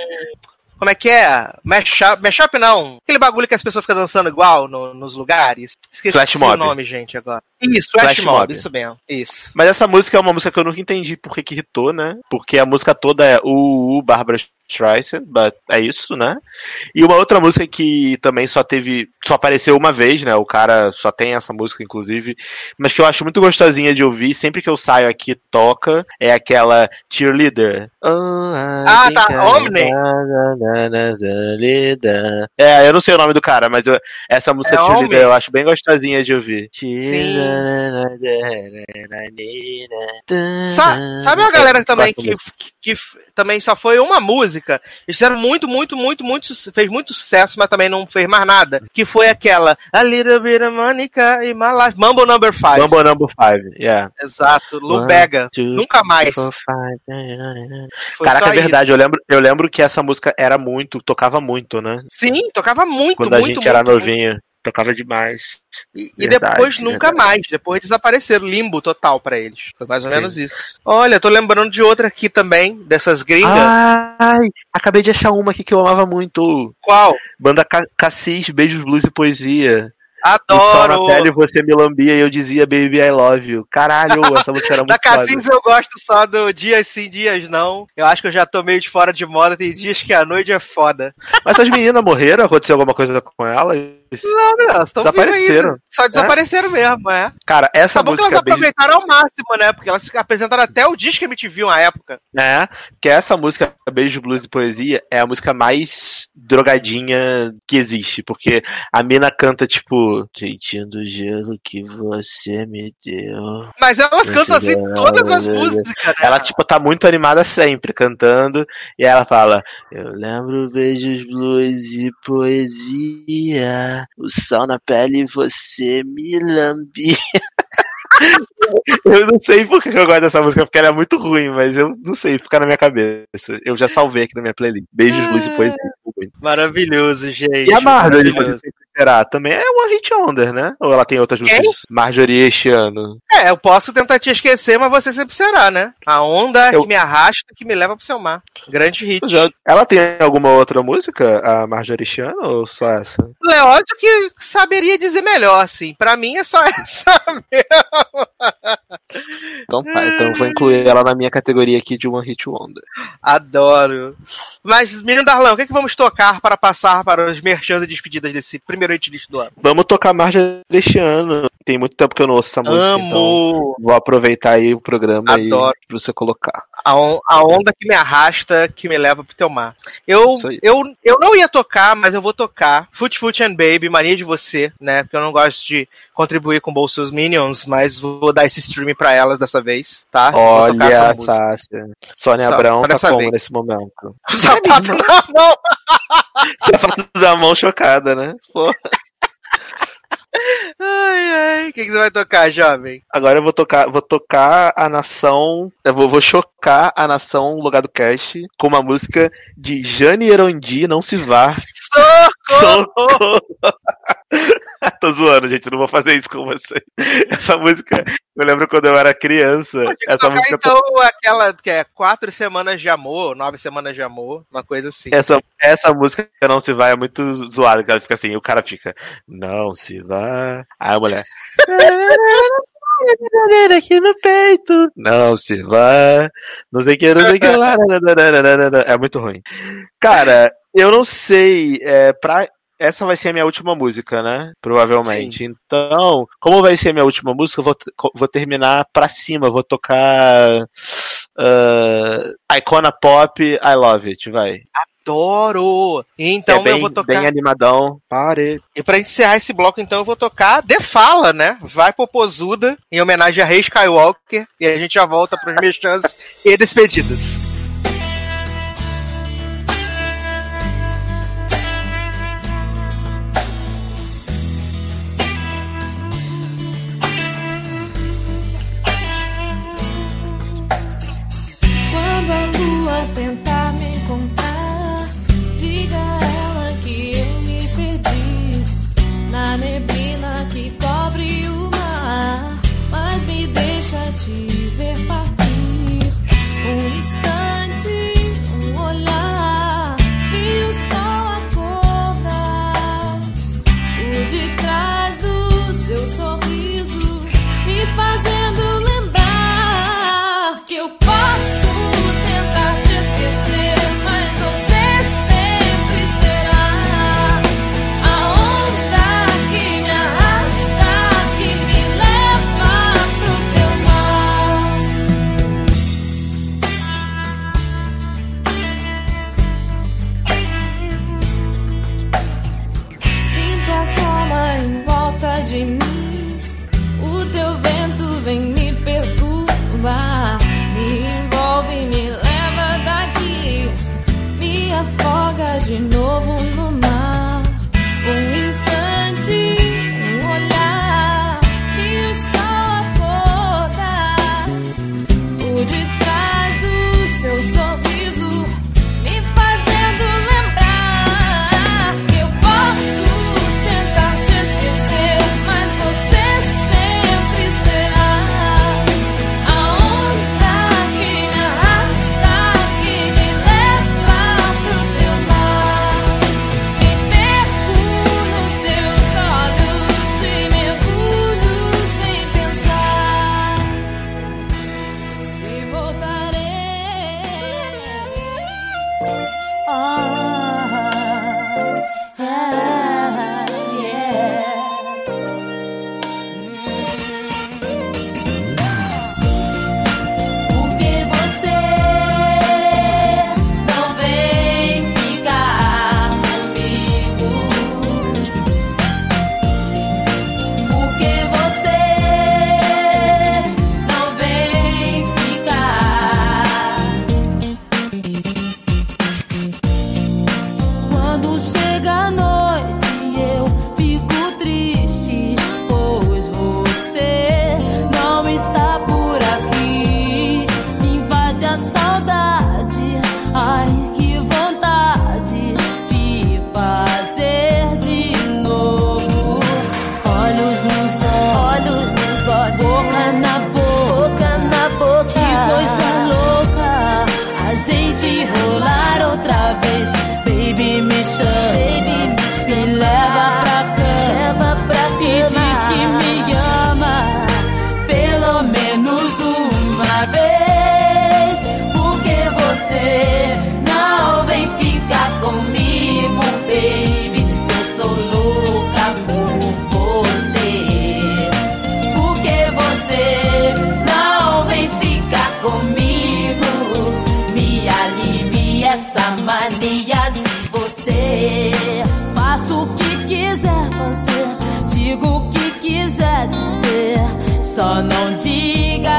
Como é que é? Mashup, mashup não. Aquele bagulho que as pessoas ficam dançando igual no- nos lugares. Esqueci Flash o mob. nome, gente, agora. Isso, Flash, Flash mob. mob. Isso mesmo. Isso. Mas essa música é uma música que eu nunca entendi por que que irritou, né? Porque a música toda é o uh, Barbara Streisand, but é isso, né? E uma outra música que também só teve, só apareceu uma vez, né? O cara só tem essa música, inclusive, mas que eu acho muito gostosinha de ouvir, sempre que eu saio aqui toca, é aquela Cheerleader. Oh, I Ah, tá, Omni. É, eu não sei o nome do cara, mas eu- essa música É Cheerleader Omni. eu acho bem gostosinha de ouvir. Sa- sabe uma galera também que, muito. que, que também só foi uma música? Eles fizeram muito, muito, muito, muito. Fez muito sucesso, mas também não fez mais nada. Que foi aquela A Little Bit of Monica in My Life. Mambo Number 5. Mambo Number 5, yeah. Exato, Lu Bega. Nunca mais. five, Caraca, é verdade, eu lembro, eu lembro que essa música era muito, tocava muito, né? Sim, tocava muito, Quando a muito, gente era muito, novinho, tocava demais. E, e depois nunca verdade. mais. Depois desapareceram. Limbo total pra eles. Foi mais ou Sim. menos isso. Olha, tô lembrando de outra aqui também, dessas gringas. Ai, acabei de achar uma aqui que eu amava muito. Qual? Banda Ca- Cassis, Beijos, Blues e Poesia. O sol na Adoro! pele você me lambia e eu dizia Baby I love you. Caralho, essa música era Da muito foda. Cassis eu gosto só do dias sim, dias não. Eu acho que eu já tô meio de fora de moda. Tem dias que a noite é foda. Mas essas meninas morreram? Aconteceu alguma coisa com elas? Não, não, elas Desapareceram. ainda. Só desapareceram mesmo, é. Cara, essa Acabou que música elas Beijo- aproveitaram ao máximo, né? Porque elas apresentaram até o disco MTV na época. É, que essa música Beijo, Blues e Poesia é a música mais drogadinha que existe, porque a mina canta tipo Sentindo o gelo que você me deu. Mas elas cantam assim todas as músicas, né? Ela, tipo, tá muito animada sempre cantando. E ela fala: Eu lembro beijos, blues e poesia. O sol na pele você me lambia. eu não sei por que eu gosto dessa música, porque ela é muito ruim, mas eu não sei, fica na minha cabeça. Eu já salvei aqui na minha playlist. Beijos, blues e poesia. Maravilhoso, gente. E a Marjorie, maravilhoso. Será? Também é One Hit Wonder, né? Ou ela tem outras Quem? músicas? Marjorie este ano. É, eu posso tentar te esquecer, mas você sempre será, né? A onda Eu- que me arrasta, que me leva pro seu mar. Grande hit. É, Ela tem alguma outra música, a Marjorie este ano, ou só essa? Leódio que saberia dizer melhor, assim. Pra mim é só essa mesmo. Então tá, então eu vou incluir ela na minha categoria aqui de One Hit Wonder. Adoro. Mas, menino Darlão, o que, é que vamos tocar para passar para os merchans e despedidas desse primeiro hit list do ano? Vamos tocar Marjorie este ano. Tem muito tempo que eu não ouço essa música, então Amo. vou aproveitar aí o programa aí Adoro. pra você colocar. A, on- a onda que me arrasta, que me leva pro teu mar. Eu, aí. eu, eu não ia tocar, mas eu vou tocar Foot Foot and Baby, Mania de Você, né? Porque eu não gosto de contribuir com Bolsos Minions, mas vou dar esse stream pra elas dessa vez, tá? Olha. Sácia. Sônia Só- Abrão tá como vez. nesse momento? Sapato na mão! A foto da mão chocada, né? Pô. Ai, ai. O que, que você vai tocar, jovem? Agora eu vou tocar, vou tocar a nação. Eu vou, vou chocar a nação Logado Cash com uma música de Jane Erondi, Não Se Vá. Socorro! Tô zoando, gente, não vou fazer isso com você. Essa música, eu lembro quando eu era criança. Essa Tocar, música. então aquela que é quatro semanas de amor, nove semanas de amor, uma coisa assim. Essa, essa música Não Se Vai é muito zoada, que ela fica assim, e o cara fica, Não se vá. Aí a mulher. Aqui no peito. Não se vá. Não sei o que, não sei o que lá. É muito ruim. Cara, eu não sei. É, pra, essa vai ser a minha última música, né? Provavelmente. Então, como vai ser a minha última música, eu vou, vou terminar pra cima. Vou tocar. Uh, Icona Pop, I Love It, vai. Adoro! Então é bem, eu vou tocar. bem animadão. Pare. E pra encerrar esse bloco, então, eu vou tocar The Fala, né? Vai Popozuda, em homenagem a Rei Skywalker. E a gente já volta pros mexãs e despedidas.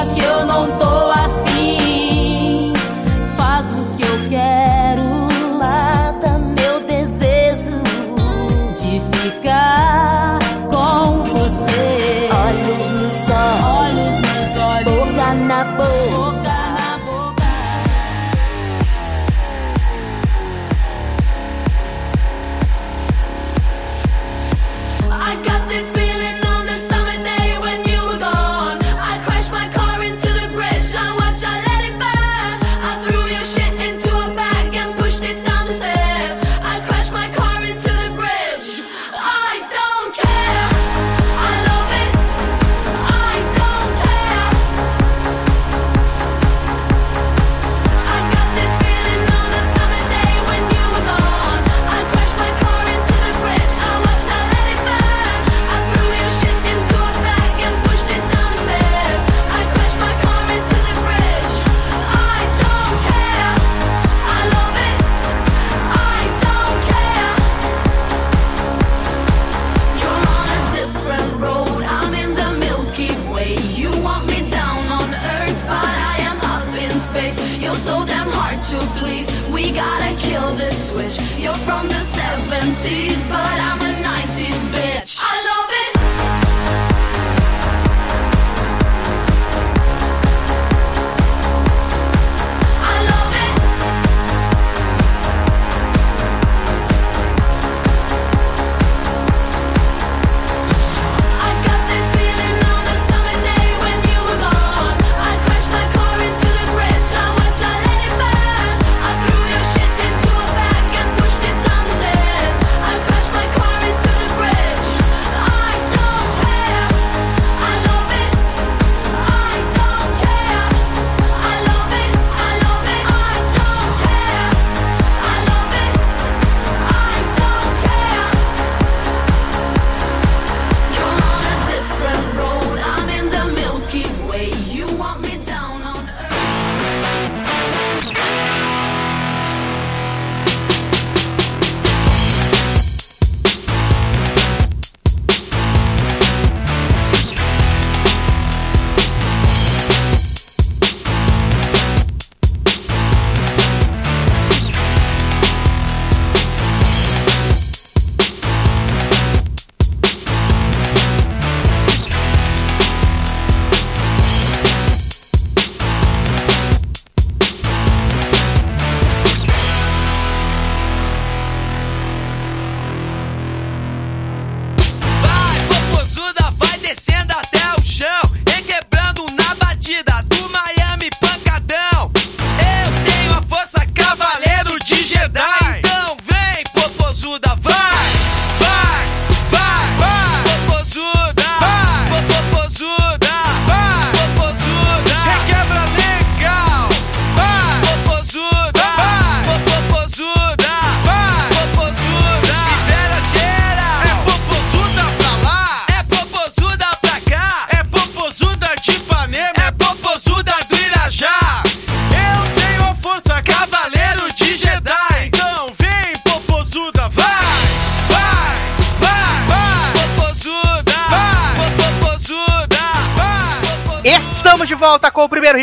que eu não tô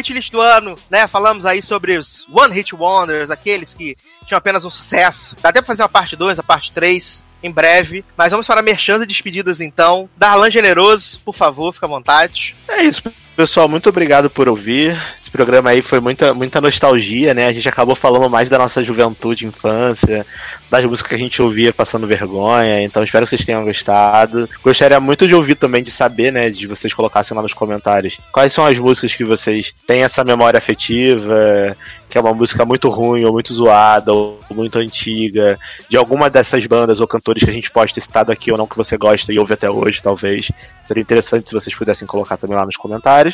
titlist do ano, né? Falamos aí sobre os One Hit Wonders, aqueles que tinham apenas um sucesso. Dá até pra fazer uma parte 2, a parte 3 em breve. Mas vamos para merchandising despedidas então. Darlan Generoso, por favor, fica à vontade. É isso, Pessoal, muito obrigado por ouvir. Esse programa aí foi muita, muita nostalgia, né? A gente acabou falando mais da nossa juventude, infância, das músicas que a gente ouvia passando vergonha. Então espero que vocês tenham gostado. Gostaria muito de ouvir também, de saber, né? De vocês colocassem lá nos comentários quais são as músicas que vocês têm essa memória afetiva, que é uma música muito ruim, ou muito zoada, ou muito antiga, de alguma dessas bandas ou cantores que a gente pode ter citado aqui ou não que você gosta e ouve até hoje, talvez. Seria interessante se vocês pudessem colocar também lá nos comentários.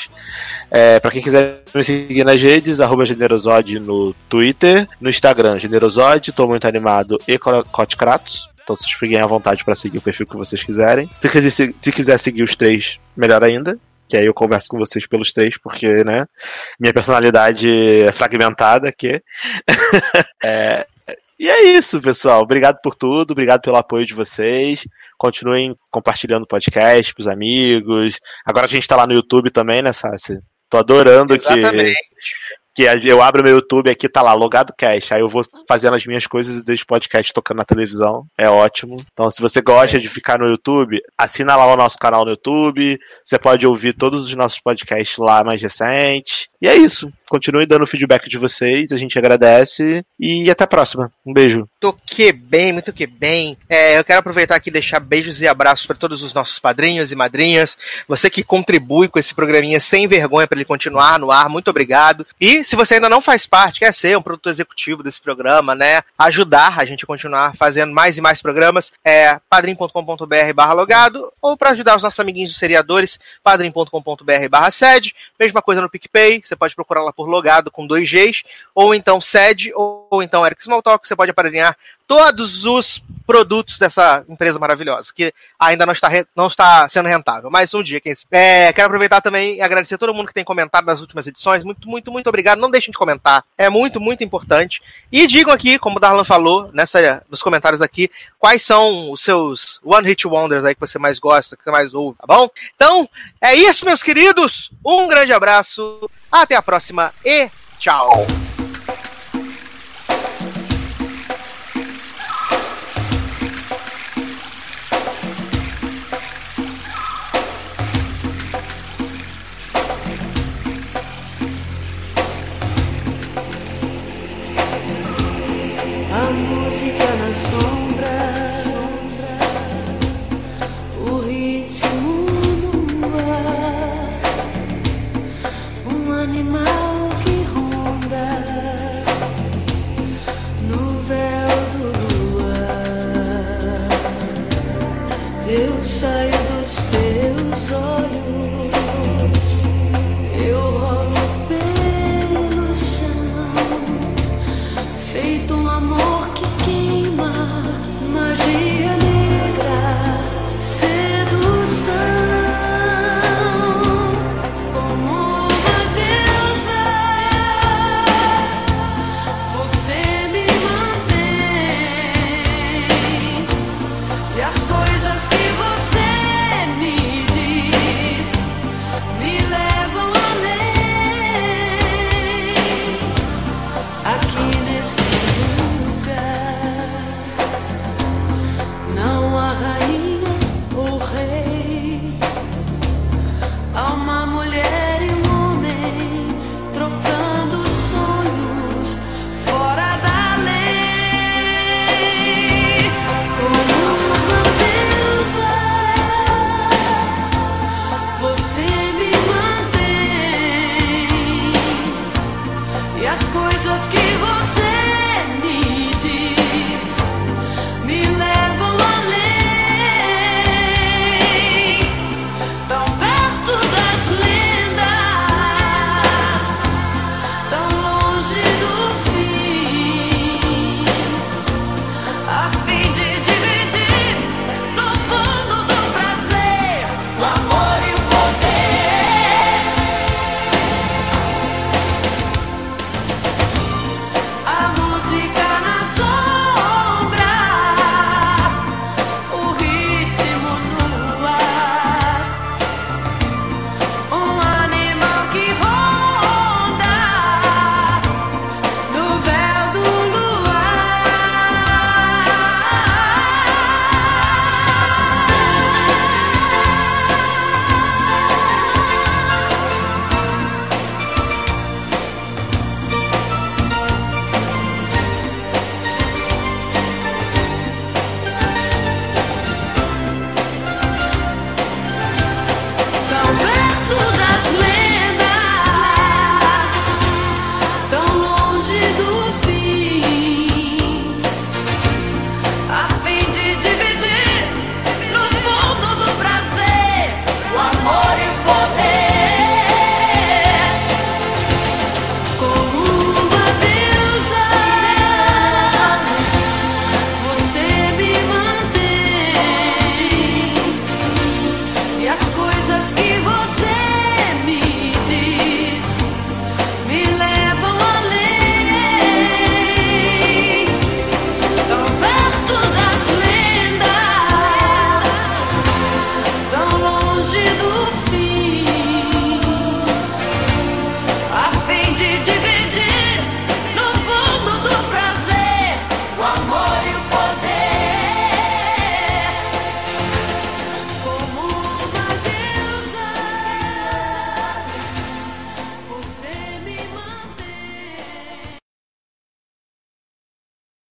É, para quem quiser me seguir nas redes, arroba Generosode no Twitter, no Instagram, Generosode, tô muito animado e Cote Kratos. Então vocês fiquem à vontade para seguir o perfil que vocês quiserem. Se quiser, se quiser seguir os três, melhor ainda. Que aí eu converso com vocês pelos três, porque, né, minha personalidade é fragmentada aqui. é, e é isso, pessoal. Obrigado por tudo, obrigado pelo apoio de vocês. Continuem compartilhando o podcast pros amigos. Agora a gente tá lá no YouTube também, né, Sassi? Tô adorando Exatamente. que que eu abro meu YouTube aqui, tá lá, logado cash. Aí eu vou fazendo as minhas coisas e deixo o podcast tocando na televisão. É ótimo. Então, se você gosta de ficar no YouTube, assina lá o nosso canal no YouTube. Você pode ouvir todos os nossos podcasts lá mais recentes. E é isso. Continue dando feedback de vocês, a gente agradece. E até a próxima. Um beijo. Muito que bem, muito que bem. É, eu quero aproveitar aqui e deixar beijos e abraços para todos os nossos padrinhos e madrinhas. Você que contribui com esse programinha sem vergonha para ele continuar no ar, muito obrigado. E se você ainda não faz parte, quer ser um produtor executivo desse programa, né? Ajudar a gente a continuar fazendo mais e mais programas, é padrim.com.br barra logado, ou para ajudar os nossos amiguinhos dos seriadores, padrim.com.br barra sede. Mesma coisa no PicPay, você pode procurar lá por logado com dois Gs, ou então sede, ou, ou então Eric Smalltalk, você pode apadrinhar todos os produtos dessa empresa maravilhosa, que ainda não está, não está sendo rentável. Mas um dia, quem é, Quero aproveitar também e agradecer a todo mundo que tem comentado nas últimas edições. Muito, muito, muito obrigado. Não deixem de comentar. É muito, muito importante. E digam aqui, como o Darlan falou, nessa, nos comentários aqui, quais são os seus One Hit Wonders aí que você mais gosta, que você mais ouve, tá bom? Então, é isso, meus queridos. Um grande abraço. Até a próxima e tchau.